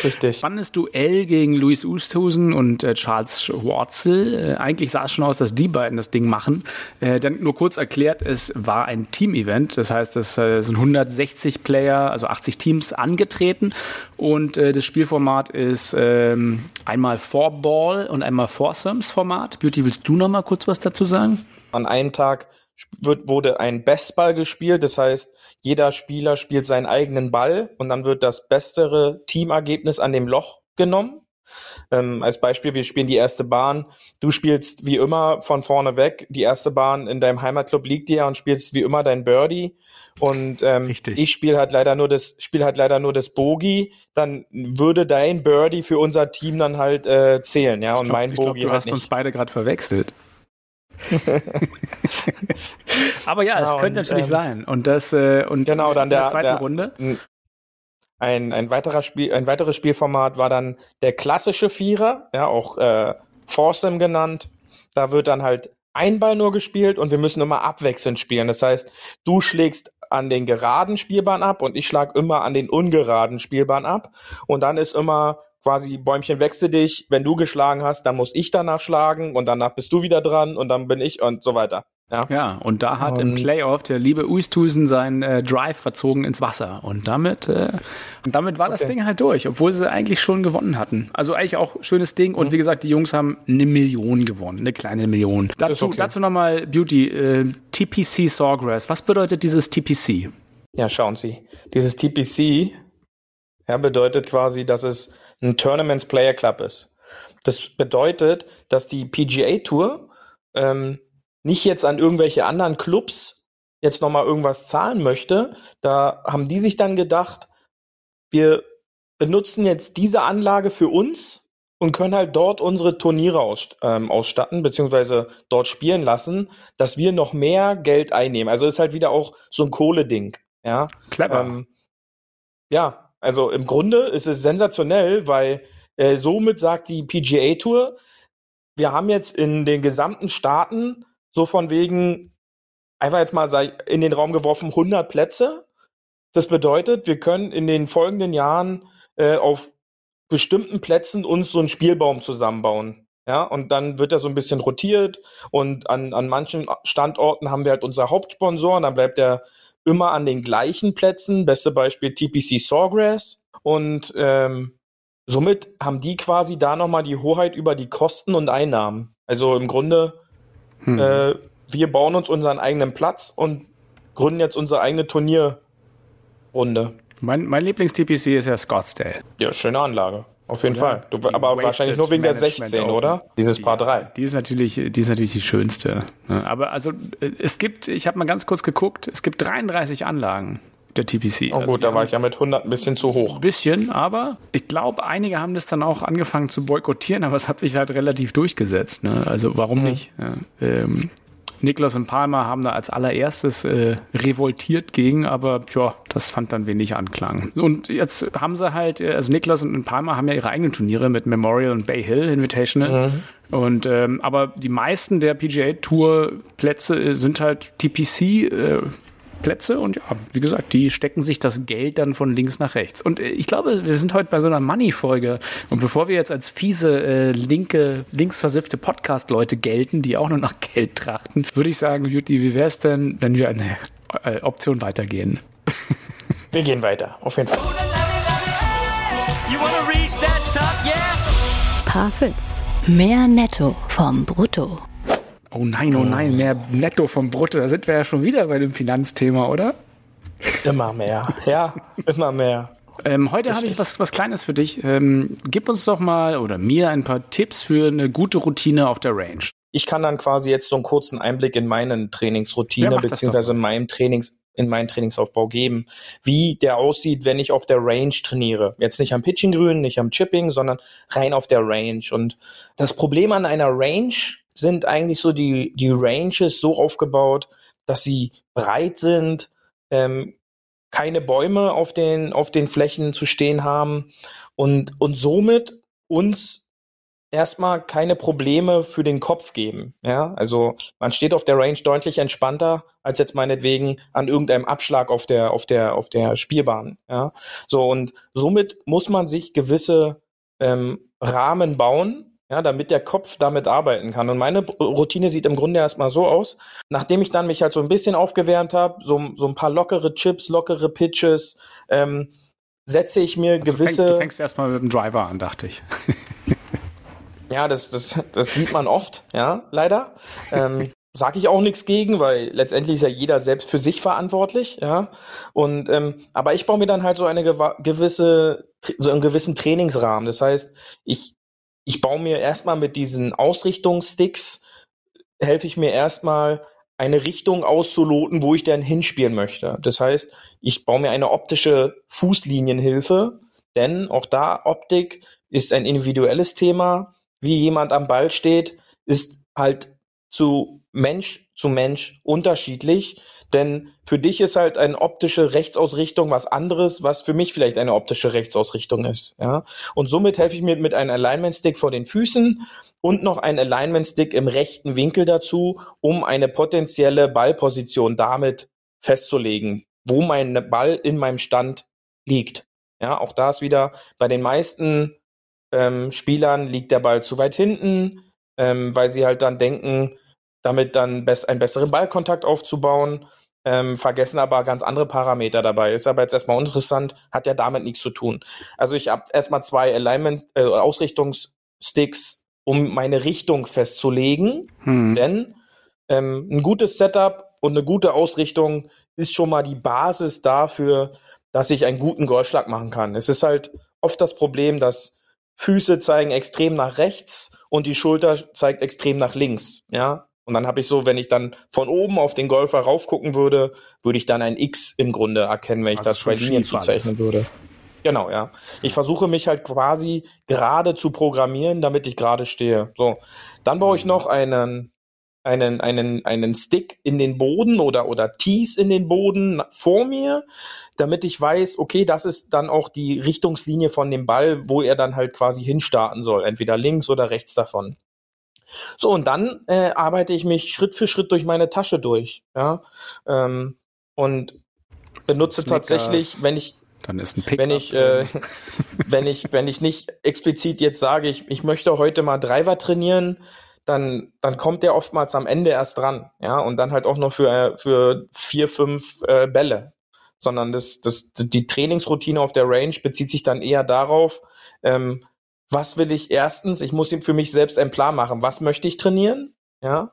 [SPEAKER 3] Richtig.
[SPEAKER 2] Spannendes Duell gegen Luis Oosthuizen und äh, Charles Schwarzel. Äh, eigentlich sah es schon aus, dass die beiden das Ding machen. Äh, dann nur kurz erklärt, es war ein Team-Event. Das heißt, es äh, sind 160 Player, also 80 Teams angetreten. Und äh, das Spielformat ist ähm, einmal Four-Ball und einmal Foursomes-Format. Beauty, willst du noch mal kurz was dazu sagen?
[SPEAKER 3] An einem Tag wird, wurde ein Bestball gespielt. Das heißt, jeder Spieler spielt seinen eigenen Ball und dann wird das bessere Teamergebnis an dem Loch genommen. Ähm, als Beispiel, wir spielen die erste Bahn. Du spielst wie immer von vorne weg. Die erste Bahn in deinem Heimatclub liegt dir und spielst wie immer dein Birdie. Und ähm,
[SPEAKER 2] Richtig.
[SPEAKER 3] ich spiele halt leider nur das spiel halt leider nur das Bogey. Dann würde dein Birdie für unser Team dann halt äh, zählen, ja. Und
[SPEAKER 2] Ich glaub-
[SPEAKER 3] mein
[SPEAKER 2] ich glaub, du
[SPEAKER 3] halt
[SPEAKER 2] hast
[SPEAKER 3] nicht.
[SPEAKER 2] uns beide gerade verwechselt. Aber ja, es
[SPEAKER 3] Ja,
[SPEAKER 2] könnte
[SPEAKER 3] und,
[SPEAKER 2] natürlich
[SPEAKER 3] ähm,
[SPEAKER 2] sein. Und das äh, und
[SPEAKER 3] Genau, dann
[SPEAKER 2] in der
[SPEAKER 3] der-
[SPEAKER 2] zweiten
[SPEAKER 3] der-
[SPEAKER 2] Runde.
[SPEAKER 3] Ein, ein weiterer Spiel, ein weiteres Spielformat war dann der klassische Vierer, ja, auch äh, Foursome genannt. Da wird dann halt ein Ball nur gespielt und wir müssen immer abwechselnd spielen. Das heißt, du schlägst an den geraden Spielbahn ab und ich schlag immer an den ungeraden Spielbahn ab. Und dann ist immer quasi Bäumchen wechsel dich. Wenn du geschlagen hast, dann muss ich danach schlagen und danach bist du wieder dran und dann bin ich und so weiter. Ja.
[SPEAKER 2] Ja, und da hat im
[SPEAKER 3] Und-
[SPEAKER 2] Playoff der liebe Uisthusen seinen äh, Drive verzogen ins Wasser. Und damit, äh, und damit war das
[SPEAKER 3] Okay.
[SPEAKER 2] Ding halt durch, obwohl sie eigentlich schon gewonnen hatten. Also eigentlich auch schönes Ding.
[SPEAKER 3] Mhm.
[SPEAKER 2] Und wie gesagt, die Jungs haben eine Million gewonnen, eine kleine Million. Dazu,
[SPEAKER 3] okay.
[SPEAKER 2] dazu nochmal Beauty, äh, TPC Sawgrass. Was bedeutet dieses TPC?
[SPEAKER 3] Ja, schauen Sie. Dieses TPC ja, bedeutet quasi, dass es ein Tournaments Player Club ist. Das bedeutet, dass die PGA Tour ähm, nicht jetzt an irgendwelche anderen Clubs jetzt nochmal irgendwas zahlen möchte. Da haben die sich dann gedacht, wir benutzen jetzt diese Anlage für uns und können halt dort unsere Turniere aus, ähm, ausstatten, beziehungsweise dort spielen lassen, dass wir noch mehr Geld einnehmen. Also ist halt wieder auch so ein Kohle-Ding. Ja,
[SPEAKER 2] Clever.
[SPEAKER 3] ähm, ja, also im Grunde ist es sensationell, weil äh, somit sagt die PGA Tour, wir haben jetzt in den gesamten Staaten so von wegen, einfach jetzt mal in den Raum geworfen, 100 Plätze. Das bedeutet, wir können in den folgenden Jahren äh, auf bestimmten Plätzen uns so einen Spielbaum zusammenbauen. Ja, und dann wird er so ein bisschen rotiert und an, an manchen Standorten haben wir halt unser Hauptsponsor und dann bleibt er immer an den gleichen Plätzen. Beste Beispiel TPC Sawgrass. Und ähm, somit haben die quasi da nochmal die Hoheit über die Kosten und Einnahmen. Also im Grunde,
[SPEAKER 2] Hm.
[SPEAKER 3] äh, wir bauen uns unseren eigenen Platz und gründen jetzt unsere eigene Turnierrunde.
[SPEAKER 2] mein mein Lieblings-TPC ist ja Scottsdale.
[SPEAKER 3] Ja, schöne Anlage. Auf jeden
[SPEAKER 2] Ja,
[SPEAKER 3] Fall. Du, aber wahrscheinlich nur wegen der
[SPEAKER 2] Management
[SPEAKER 3] 16,
[SPEAKER 2] Open.
[SPEAKER 3] oder? Dieses Paar 3.
[SPEAKER 2] Die ist natürlich, die ist natürlich die schönste. ne? Aber also äh, es gibt, ich habe mal ganz kurz geguckt, es gibt 33 Anlagen der TPC.
[SPEAKER 3] Oh
[SPEAKER 2] Also
[SPEAKER 3] gut, da war ich ja mit 100 ein bisschen zu hoch.
[SPEAKER 2] ein bisschen, aber ich glaube, einige haben das dann auch angefangen zu boykottieren, aber es hat sich halt relativ durchgesetzt. Ne? Also warum nicht? Ja. Ähm, Niklas und Palmer haben da als allererstes äh, revoltiert gegen, aber tja, das fand dann wenig Anklang. Und jetzt haben sie halt, äh, also Niklas und Palmer haben ja ihre eigenen Turniere mit Memorial und Bay Hill Invitational. Und ähm, aber die meisten der PGA Tour Plätze äh, sind halt TPC äh, Plätze und ja, wie gesagt, die stecken sich das Geld dann von links nach rechts. Und äh, ich glaube, wir sind heute bei so einer Money-Folge. Und bevor wir jetzt als fiese, äh, linke, linksversiffte Podcast-Leute gelten, die auch nur nach Geld trachten, würde ich sagen, Juti, wie wäre es denn, wenn wir eine äh, Option weitergehen?
[SPEAKER 3] Wir gehen weiter, auf jeden Fall.
[SPEAKER 4] You wanna reach that top, yeah?
[SPEAKER 1] Paar 5. Mehr Netto vom Brutto.
[SPEAKER 2] Oh nein, oh nein, mehr Netto vom Brutto. Da sind wir ja schon wieder bei dem Finanzthema, oder?
[SPEAKER 3] Immer mehr. Ja, immer mehr.
[SPEAKER 2] Ähm, heute habe ich was, was Kleines für dich. Ähm, gib uns doch mal oder mir ein paar Tipps für eine gute Routine auf der Range.
[SPEAKER 3] Ich kann dann quasi jetzt so einen kurzen Einblick in meine Trainingsroutine
[SPEAKER 2] Ja,
[SPEAKER 3] beziehungsweise in meinem Trainings in meinen Trainingsaufbau geben, wie der aussieht, wenn ich auf der Range trainiere. Jetzt nicht am Pitching-Grün, nicht am Chipping, sondern rein auf der Range. Und das Problem an einer Range sind eigentlich so die, die Ranges so aufgebaut, dass sie breit sind, ähm, keine Bäume auf den, auf den Flächen zu stehen haben und, und somit uns erstmal keine Probleme für den Kopf geben. Ja, also man steht auf der Range deutlich entspannter als jetzt meinetwegen an irgendeinem Abschlag auf der auf der auf der Spielbahn. Ja, so und somit muss man sich gewisse ähm, Rahmen bauen, ja, damit der Kopf damit arbeiten kann. Und meine Routine sieht im Grunde erstmal so aus, nachdem ich dann mich halt so ein bisschen aufgewärmt habe, so, so ein paar lockere Chips, lockere Pitches, ähm, setze ich mir
[SPEAKER 2] Also du
[SPEAKER 3] gewisse.
[SPEAKER 2] fängst, du fängst erstmal mit dem Driver an, dachte ich.
[SPEAKER 3] Ja, das, das, das sieht man oft, ja, leider. Ähm, Sag ich auch nichts gegen, weil letztendlich ist ja jeder selbst für sich verantwortlich, ja. Und ähm, aber ich baue mir dann halt so eine gewisse, so einen gewissen Trainingsrahmen. Das heißt, ich ich baue mir erstmal mit diesen Ausrichtungssticks helfe ich mir erstmal eine Richtung auszuloten, wo ich dann hinspielen möchte. Das heißt, ich baue mir eine optische Fußlinienhilfe, denn auch da Optik ist ein individuelles Thema. Wie jemand am Ball steht, ist halt zu Mensch zu Mensch unterschiedlich. Denn für dich ist halt eine optische Rechtsausrichtung was anderes, was für mich vielleicht eine optische Rechtsausrichtung ist. Ja? Und somit helfe ich mir mit einem Alignment-Stick vor den Füßen und noch ein Alignment-Stick im rechten Winkel dazu, um eine potenzielle Ballposition damit festzulegen, wo mein Ball in meinem Stand liegt. Ja, auch da ist wieder bei den meisten ähm, Spielern liegt der Ball zu weit hinten, ähm, weil sie halt dann denken, damit dann bess einen besseren Ballkontakt aufzubauen, ähm, vergessen aber ganz andere Parameter dabei. Ist aber jetzt erstmal uninteressant, hat ja damit nichts zu tun. Also ich habe erstmal zwei Alignment, äh, Ausrichtungssticks, um meine Richtung festzulegen,
[SPEAKER 2] Hm.
[SPEAKER 3] denn ähm, ein gutes Setup und eine gute Ausrichtung ist schon mal die Basis dafür, dass ich einen guten Golfschlag machen kann. Es ist halt oft das Problem, dass Füße zeigen extrem nach rechts und die Schulter zeigt extrem nach links. Ja, und dann habe ich so, wenn ich dann von oben auf den Golfer raufgucken würde, würde ich dann ein X im Grunde erkennen, wenn ich
[SPEAKER 2] Also
[SPEAKER 3] da zwei Linien zuzeichnen würde. Genau, ja. Ich versuche mich halt quasi gerade zu programmieren, damit ich gerade stehe. So, dann baue ich noch einen einen einen einen Stick in den Boden oder oder Tees in den Boden vor mir, damit ich weiß, okay, das ist dann auch die Richtungslinie von dem Ball, wo er dann halt quasi hinstarten soll, entweder links oder rechts davon. So, und dann äh, arbeite ich mich Schritt für Schritt durch meine Tasche durch, ja, ähm, und benutze
[SPEAKER 2] Snickers.
[SPEAKER 3] tatsächlich, wenn ich
[SPEAKER 2] Dann ist ein Pickup.
[SPEAKER 3] wenn ich, äh, wenn ich, wenn ich nicht explizit jetzt sage, ich, ich möchte heute mal Driver trainieren, dann, dann kommt der oftmals am Ende erst dran, ja, und dann halt auch noch für, äh, für vier, fünf äh, Bälle. Sondern das, das, die Trainingsroutine auf der Range bezieht sich dann eher darauf, ähm, was will ich erstens, ich muss für mich selbst einen Plan machen, was möchte ich trainieren, ja,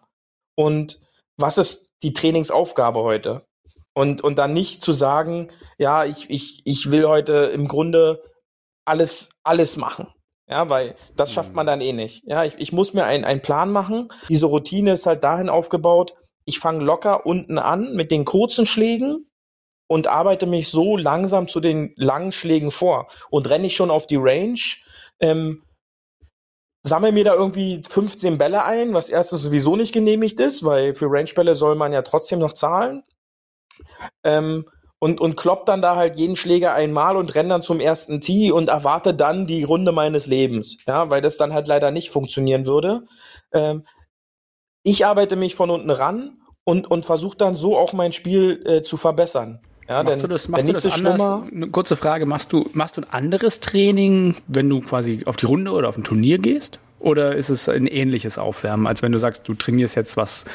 [SPEAKER 3] und was ist die Trainingsaufgabe heute? Und, und dann nicht zu sagen, ja, ich, ich, ich will heute im Grunde alles, alles machen. Ja, weil das schafft man dann eh nicht. Ja, ich, ich muss mir einen, einen Plan machen. Diese Routine ist halt dahin aufgebaut, ich fange locker unten an mit den kurzen Schlägen und arbeite mich so langsam zu den langen Schlägen vor. Und renne ich schon auf die Range, ähm, sammle mir da irgendwie 15 Bälle ein, was erstens sowieso nicht genehmigt ist, weil für Rangebälle soll man ja trotzdem noch zahlen. Ähm, und, und klopp dann da halt jeden Schläger einmal und renn dann zum ersten Tee und erwarte dann die Runde meines Lebens. Ja, weil das dann halt leider nicht funktionieren würde. Ähm, ich arbeite mich von unten ran und, und versuche dann so auch mein Spiel äh, zu verbessern. Ja,
[SPEAKER 2] Machst
[SPEAKER 3] denn,
[SPEAKER 2] du das, machst du das
[SPEAKER 3] ist
[SPEAKER 2] anders?
[SPEAKER 3] schlimmer.
[SPEAKER 2] Eine kurze Frage, machst du, machst du ein anderes Training, wenn du quasi auf die Runde oder auf ein Turnier gehst? Oder ist es ein ähnliches Aufwärmen, als wenn du sagst, du trainierst jetzt was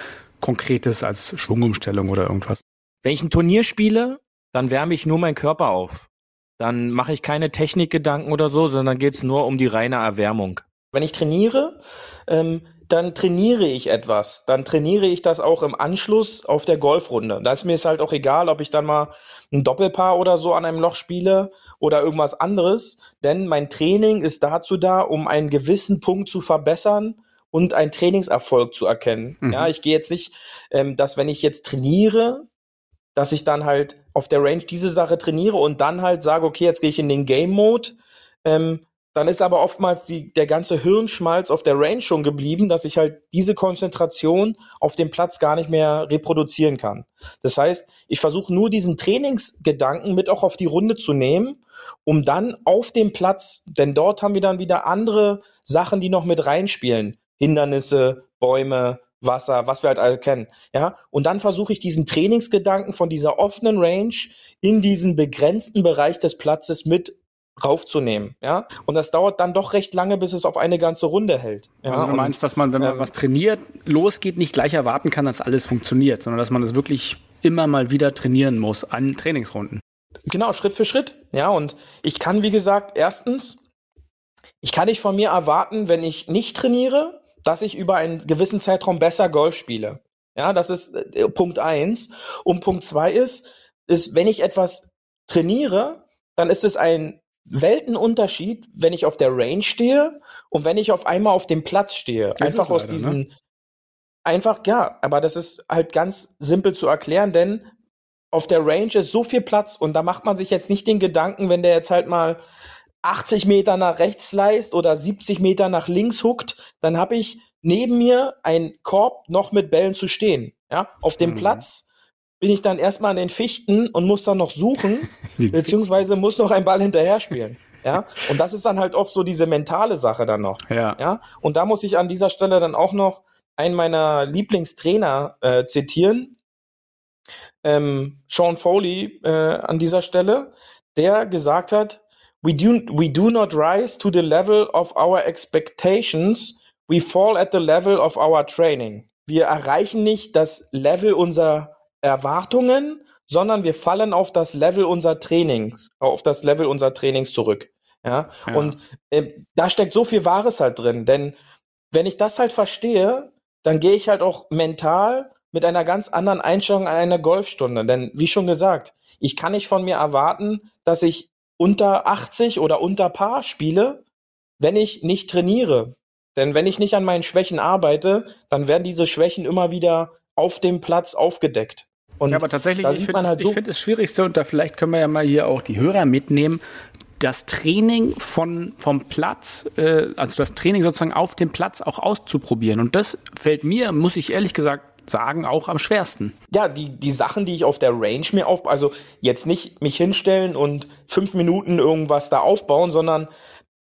[SPEAKER 2] Konkretes als Schwungumstellung oder irgendwas?
[SPEAKER 3] Wenn ich ein Turnier spiele, dann wärme ich nur meinen Körper auf. Dann mache ich keine Technikgedanken oder so, sondern geht es nur um die reine Erwärmung. Wenn ich trainiere, ähm, dann trainiere ich etwas. Dann trainiere ich das auch im Anschluss auf der Golfrunde. Da ist mir es halt auch egal, ob ich dann mal ein Doppelpaar oder so an einem Loch spiele oder irgendwas anderes. Denn mein Training ist dazu da, um einen gewissen Punkt zu verbessern und einen Trainingserfolg zu erkennen.
[SPEAKER 2] Mhm.
[SPEAKER 3] Ja, ich gehe jetzt nicht, ähm, dass wenn ich jetzt trainiere, dass ich dann halt auf der Range diese Sache trainiere und dann halt sage, okay, jetzt gehe ich in den Game Mode. Ähm, dann ist aber oftmals die, der ganze Hirnschmalz auf der Range schon geblieben, dass ich halt diese Konzentration auf dem Platz gar nicht mehr reproduzieren kann. Das heißt, ich versuche nur diesen Trainingsgedanken mit auch auf die Runde zu nehmen, um dann auf dem Platz, denn dort haben wir dann wieder andere Sachen, die noch mit reinspielen. Hindernisse, Bäume, Wasser, was wir halt alle kennen. Ja, und dann versuche ich diesen Trainingsgedanken von dieser offenen Range in diesen begrenzten Bereich des Platzes mit raufzunehmen, ja. Und das dauert dann doch recht lange, bis es auf eine ganze Runde hält. Ja?
[SPEAKER 2] Also du meinst, dass man, wenn man
[SPEAKER 3] ähm,
[SPEAKER 2] was trainiert, losgeht, nicht gleich erwarten kann, dass alles funktioniert, sondern dass man es wirklich immer mal wieder trainieren muss an Trainingsrunden.
[SPEAKER 3] Genau, Schritt für Schritt. Ja, und ich kann, wie gesagt, erstens, ich kann nicht von mir erwarten, wenn ich nicht trainiere, dass ich über einen gewissen Zeitraum besser Golf spiele. Ja, das ist äh, Punkt eins. Und Punkt zwei ist, ist, wenn ich etwas trainiere, dann ist es ein Weltenunterschied, wenn ich auf der Range stehe und wenn ich auf einmal auf dem Platz stehe.
[SPEAKER 2] Ist
[SPEAKER 3] einfach aus
[SPEAKER 2] leider,
[SPEAKER 3] diesen,
[SPEAKER 2] ne?
[SPEAKER 3] einfach, ja, aber das ist halt ganz simpel zu erklären, denn auf der Range ist so viel Platz und da macht man sich jetzt nicht den Gedanken, wenn der jetzt halt mal 80 Meter nach rechts leist oder 70 Meter nach links huckt, dann habe ich neben mir einen Korb noch mit Bällen zu stehen. Ja, auf dem
[SPEAKER 2] Mhm.
[SPEAKER 3] Platz bin ich dann erstmal an den Fichten und muss dann noch suchen, beziehungsweise muss noch ein Ball hinterher spielen. Ja, und das ist dann halt oft so diese mentale Sache dann noch.
[SPEAKER 2] Ja.
[SPEAKER 3] Ja, und da muss ich an dieser Stelle dann auch noch einen meiner Lieblingstrainer äh, zitieren, ähm, Sean Foley äh, an dieser Stelle, der gesagt hat, we do, we do not rise to the level of our expectations, we fall at the level of our training. Wir erreichen nicht das Level unserer Erwartungen, sondern wir fallen auf das Level unserer Trainings, auf das Level unserer Trainings zurück. Ja,
[SPEAKER 2] Ja.
[SPEAKER 3] und äh, da steckt so viel Wahres halt drin, denn wenn ich das halt verstehe, dann gehe ich halt auch mental mit einer ganz anderen Einstellung an eine Golfstunde. Denn wie schon gesagt, ich kann nicht von mir erwarten, dass ich unter 80 oder unter Paar spiele, wenn ich nicht trainiere. Denn wenn ich nicht an meinen Schwächen arbeite, dann werden diese Schwächen immer wieder auf dem Platz aufgedeckt. Und
[SPEAKER 2] Ja, aber tatsächlich, ich finde
[SPEAKER 3] halt
[SPEAKER 2] es
[SPEAKER 3] so,
[SPEAKER 2] find das Schwierigste und da vielleicht können wir ja mal hier auch die Hörer mitnehmen. Das Training von, vom Platz, äh, also das Training sozusagen auf dem Platz auch auszuprobieren. Und das fällt mir, muss ich ehrlich gesagt sagen, auch am schwersten.
[SPEAKER 3] ja, die, die Sachen, die ich auf der Range mir auf, also jetzt nicht mich hinstellen und fünf Minuten irgendwas da aufbauen, sondern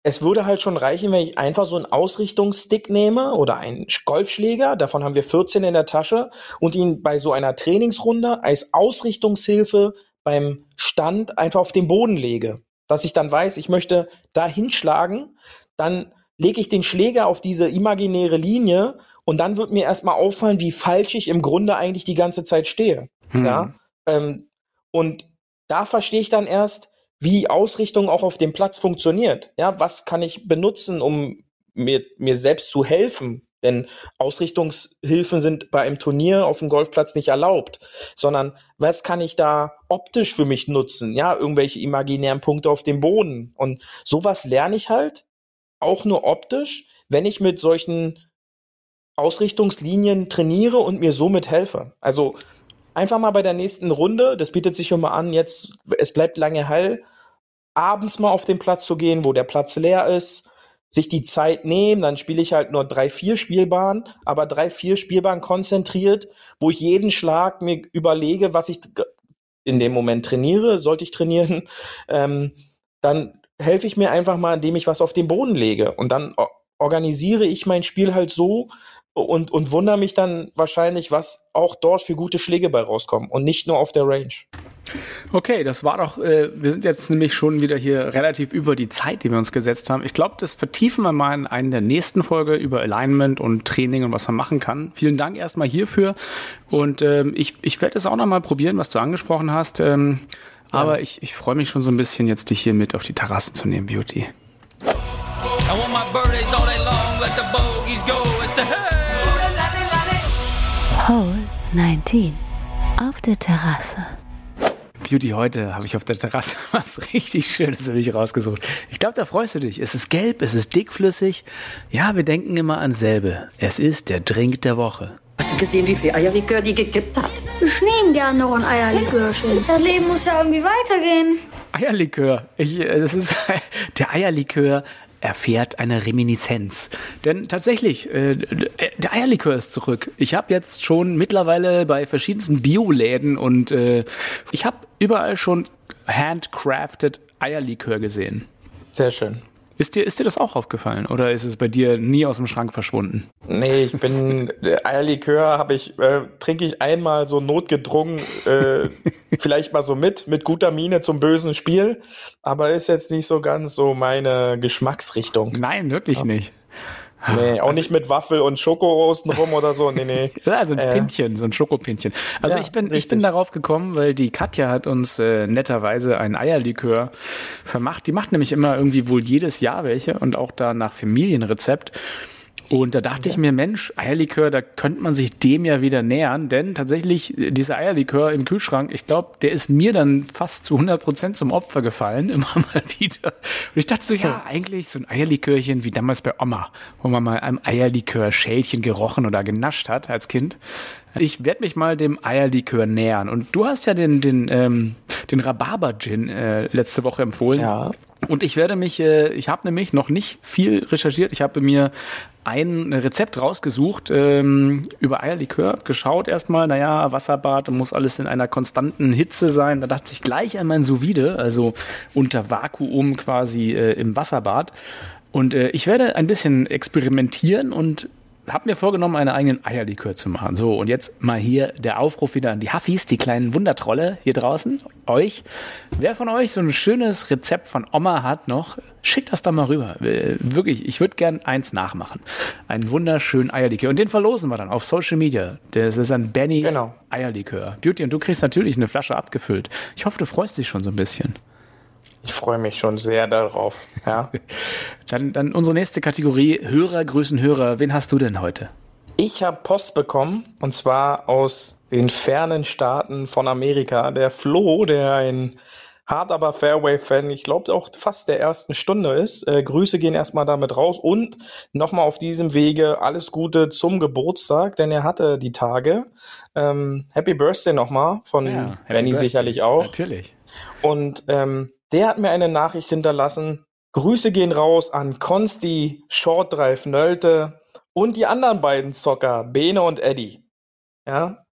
[SPEAKER 3] es würde halt schon reichen, wenn ich einfach so einen Ausrichtungsstick nehme oder einen Golfschläger, davon haben wir 14 in der Tasche, und ihn bei so einer Trainingsrunde als Ausrichtungshilfe beim Stand einfach auf den Boden lege. Dass ich dann weiß, ich möchte da hinschlagen, dann lege ich den Schläger auf diese imaginäre Linie und dann wird mir erstmal auffallen, wie falsch ich im Grunde eigentlich die ganze Zeit stehe.
[SPEAKER 2] Hm.
[SPEAKER 3] Ja. Ähm, und da verstehe ich dann erst, wie Ausrichtung auch auf dem Platz funktioniert. Ja, was kann ich benutzen, um mir, mir selbst zu helfen? Denn Ausrichtungshilfen sind bei einem Turnier auf dem Golfplatz nicht erlaubt, sondern was kann ich da optisch für mich nutzen? Ja, irgendwelche imaginären Punkte auf dem Boden. Und sowas lerne ich halt auch nur optisch, wenn ich mit solchen Ausrichtungslinien trainiere und mir somit helfe. Also einfach mal bei der nächsten Runde, das bietet sich schon mal an, jetzt, es bleibt lange hell, abends mal auf den Platz zu gehen, wo der Platz leer ist, sich die Zeit nehmen, dann spiele ich halt nur drei, vier Spielbahnen, aber drei, vier Spielbahnen konzentriert, wo ich jeden Schlag mir überlege, was ich in dem Moment trainiere, sollte ich trainieren, ähm, dann helfe ich mir einfach mal, indem ich was auf den Boden lege. Und dann organisiere ich mein Spiel halt so und, und wundere mich dann wahrscheinlich, was auch dort für gute Schläge bei rauskommen und nicht nur auf der Range.
[SPEAKER 2] Okay, das war doch, äh, wir sind jetzt nämlich schon wieder hier relativ über die Zeit, die wir uns gesetzt haben. Ich glaube, das vertiefen wir mal in einer der nächsten Folge über Alignment und Training und was man machen kann. Vielen Dank erstmal hierfür. Und ähm, ich, ich werde es auch noch mal probieren, was du angesprochen hast. Ähm, aber ich, ich freue mich schon so ein bisschen, jetzt dich hier mit auf die Terrasse zu nehmen, Beauty.
[SPEAKER 4] I want my birthdays all day long, let the bogeys go and say, hey!
[SPEAKER 1] Hole 19 auf der Terrasse.
[SPEAKER 2] Beauty, heute habe ich auf der Terrasse was richtig Schönes für dich rausgesucht. Ich glaube, da freust du dich. Es ist gelb, es ist dickflüssig. Ja, wir denken immer an selbe. Es ist der Drink der Woche.
[SPEAKER 6] Hast du gesehen, wie viel Eierlikör die gekippt hat?
[SPEAKER 7] Ich nehme gern noch ein Eierlikörchen. Das Leben muss ja irgendwie weitergehen.
[SPEAKER 2] Eierlikör. Ich, äh, das ist der Eierlikör erfährt eine Reminiszenz. Denn tatsächlich, äh, der Eierlikör ist zurück. Ich habe jetzt schon mittlerweile bei verschiedensten Bioläden und äh, ich habe überall schon handcrafted Eierlikör gesehen.
[SPEAKER 3] Sehr schön.
[SPEAKER 2] Ist dir, ist dir das auch aufgefallen oder ist es bei dir nie aus dem Schrank verschwunden?
[SPEAKER 3] Nee, ich bin Eierlikör habe ich äh, trinke ich einmal so notgedrungen äh, vielleicht mal so mit mit guter Miene zum bösen Spiel, aber ist jetzt nicht so ganz so meine Geschmacksrichtung.
[SPEAKER 2] Nein, wirklich nicht.
[SPEAKER 3] Nee, auch
[SPEAKER 2] Also-
[SPEAKER 3] nicht mit Waffel und Schokorosten rum oder so. Nee, nee.
[SPEAKER 2] Ja, so ein
[SPEAKER 3] Äh,
[SPEAKER 2] Pinchen, so ein Schokopinchen. Also
[SPEAKER 3] Ja,
[SPEAKER 2] ich bin, ich bin darauf gekommen, weil die Katja hat uns äh, netterweise ein Eierlikör vermacht. Die macht nämlich immer irgendwie wohl jedes Jahr welche und auch da nach Familienrezept. Und da dachte ich mir, Mensch, Eierlikör, da könnte man sich dem ja wieder nähern, denn tatsächlich, äh, dieser Eierlikör im Kühlschrank, ich glaube, der ist mir dann fast zu 100 Prozent zum Opfer gefallen, immer mal wieder. Und ich dachte so, ja, eigentlich so ein Eierlikörchen wie damals bei Oma, wo man mal einem Eierlikör-Schälchen gerochen oder genascht hat als Kind. Ich werde mich mal dem Eierlikör nähern. Und du hast ja den, den, ähm, den Rhabarber-Gin äh, letzte Woche empfohlen.
[SPEAKER 3] Ja.
[SPEAKER 2] Und ich werde mich, äh, ich habe nämlich noch nicht viel recherchiert. Ich habe mir ein Rezept rausgesucht ähm, über Eierlikör, geschaut erstmal, naja, Wasserbad, muss alles in einer konstanten Hitze sein. Da dachte ich gleich an mein Sous also unter Vakuum quasi äh, im Wasserbad. Und äh, ich werde ein bisschen experimentieren und habe mir vorgenommen, einen eigenen Eierlikör zu machen. So, und jetzt mal hier der Aufruf wieder an die Huffis, die kleinen Wundertrolle hier draußen, euch. Wer von euch so ein schönes Rezept von Oma hat noch, schickt das da mal rüber. Äh, Wirklich, ich würde gern eins nachmachen. Einen wunderschönen Eierlikör. Und den verlosen wir dann auf Social Media. Das ist ein Bennys
[SPEAKER 3] Genau.
[SPEAKER 2] Eierlikör. Beauty, und du kriegst natürlich eine Flasche abgefüllt. Ich hoffe, du freust dich schon so ein bisschen.
[SPEAKER 3] Ich freue mich schon sehr darauf. Ja.
[SPEAKER 2] Dann, dann unsere nächste Kategorie, Hörer grüßen Hörer. Wen hast du denn heute?
[SPEAKER 3] Ich habe Post bekommen und zwar aus den fernen Staaten von Amerika. Der Flo, der ein hart aber Fairway-Fan, ich glaube auch fast der ersten Stunde ist. Äh, Grüße gehen erstmal damit raus und nochmal auf diesem Wege alles Gute zum Geburtstag, denn er hatte die Tage. Ähm, Happy Birthday nochmal von
[SPEAKER 2] Happy
[SPEAKER 3] Benny sicherlich auch.
[SPEAKER 2] Natürlich.
[SPEAKER 3] Und ähm, der hat mir eine Nachricht hinterlassen. Grüße gehen raus an Konsti, Short Drive Nölte und die anderen beiden Zocker, Bene und Eddie. Ja,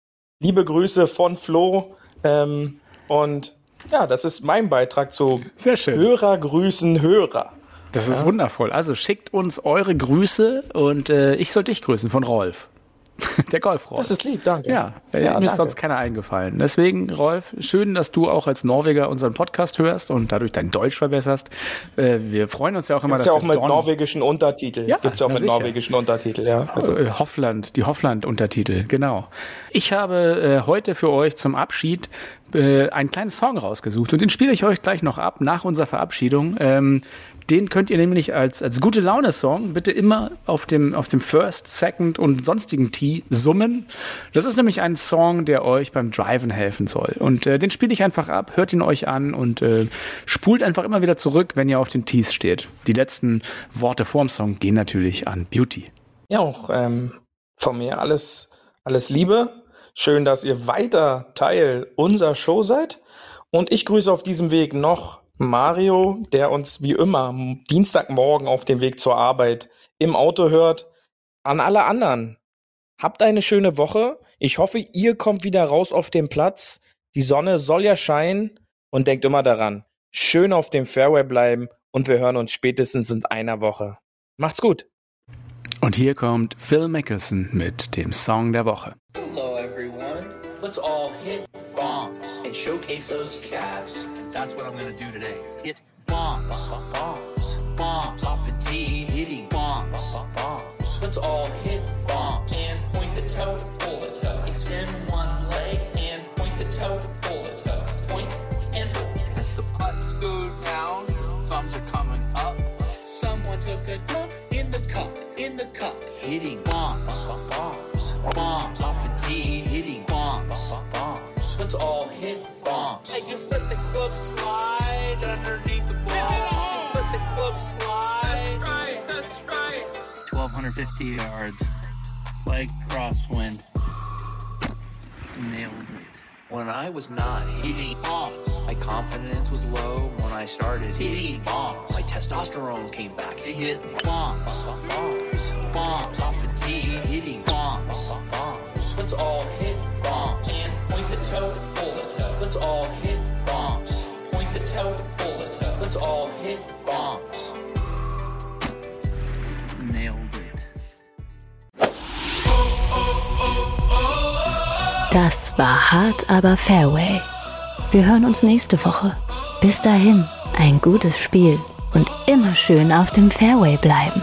[SPEAKER 3] liebe Grüße von Flo. Ähm, und ja, das ist mein Beitrag zu
[SPEAKER 2] Sehr schön.
[SPEAKER 3] Hörer grüßen Hörer.
[SPEAKER 2] Das ist wundervoll. Also schickt uns eure Grüße und äh, ich soll dich grüßen von Rolf. Der Golf-Rolf.
[SPEAKER 3] Das ist lieb, danke.
[SPEAKER 2] Ja, äh,
[SPEAKER 3] Ja,
[SPEAKER 2] mir ist
[SPEAKER 3] danke.
[SPEAKER 2] sonst keiner eingefallen. Deswegen, Rolf, schön, dass du auch als Norweger unseren Podcast hörst und dadurch dein Deutsch verbesserst. Äh, wir freuen uns ja auch immer,
[SPEAKER 3] Gibt's ja auch mit
[SPEAKER 2] Dorn-
[SPEAKER 3] norwegischen Untertitel.
[SPEAKER 2] Ja,
[SPEAKER 3] Gibt's ja auch mit
[SPEAKER 2] sicher.
[SPEAKER 3] norwegischen Untertitel, ja.
[SPEAKER 2] Also äh, Hoffland, die Hoffland-Untertitel, genau. Ich habe äh, heute für euch zum Abschied äh, einen kleinen Song rausgesucht und den spiele ich euch gleich noch ab nach unserer Verabschiedung. Ähm, den könnt ihr nämlich als, als gute Laune-Song bitte immer auf dem, auf dem First, Second und sonstigen Tee summen. Das ist nämlich ein Song, der euch beim Driven helfen soll. Und äh, den spiele ich einfach ab, hört ihn euch an und äh, spult einfach immer wieder zurück, wenn ihr auf den Tees steht. Die letzten Worte vorm Song gehen natürlich an Beauty.
[SPEAKER 3] Ja, auch ähm, von mir alles, alles Liebe. Schön, dass ihr weiter Teil unserer Show seid. Und ich grüße auf diesem Weg noch Mario, der uns wie immer Dienstagmorgen auf dem Weg zur Arbeit im Auto hört. An alle anderen, habt eine schöne Woche. Ich hoffe, ihr kommt wieder raus auf den Platz. Die Sonne soll ja scheinen. Und denkt immer daran, schön auf dem Fairway bleiben. Und wir hören uns spätestens in einer Woche. Macht's gut.
[SPEAKER 2] Und hier kommt Phil Mickelson mit dem Song der Woche.
[SPEAKER 8] Showcase those calves. That's what I'm gonna do today. Hit bombs, bombs, bombs off the tee, hitting bombs, bombs. Let's all hit bombs and point the toe, pull the toe. Extend one leg and point the toe, pull the toe. Point and pull. As the putts go down, thumbs are coming up. Someone took a dump in the cup, in the cup. Hitting bombs, bombs, bombs off the tee, hitting. Let's all hit bombs. I just let the club slide underneath the ball. Just let the club slide. That's right, that's right. 1,250 yards. It's like crosswind. Nailed it. When I was not hitting bombs, My confidence was low when I started hitting bombs. My testosterone came back to hit bombs, bombs, bombs off the tee, hitting bombs, bombs. Let's all hit bombs and point the toe, pull the toe. Let's all hit bombs. Point the toe, pull the toe. Let's all hit bombs. Nailed it.
[SPEAKER 1] Das war hart, aber Fairway. Wir hören uns nächste Woche. Bis dahin, ein gutes Spiel und immer schön auf dem Fairway bleiben.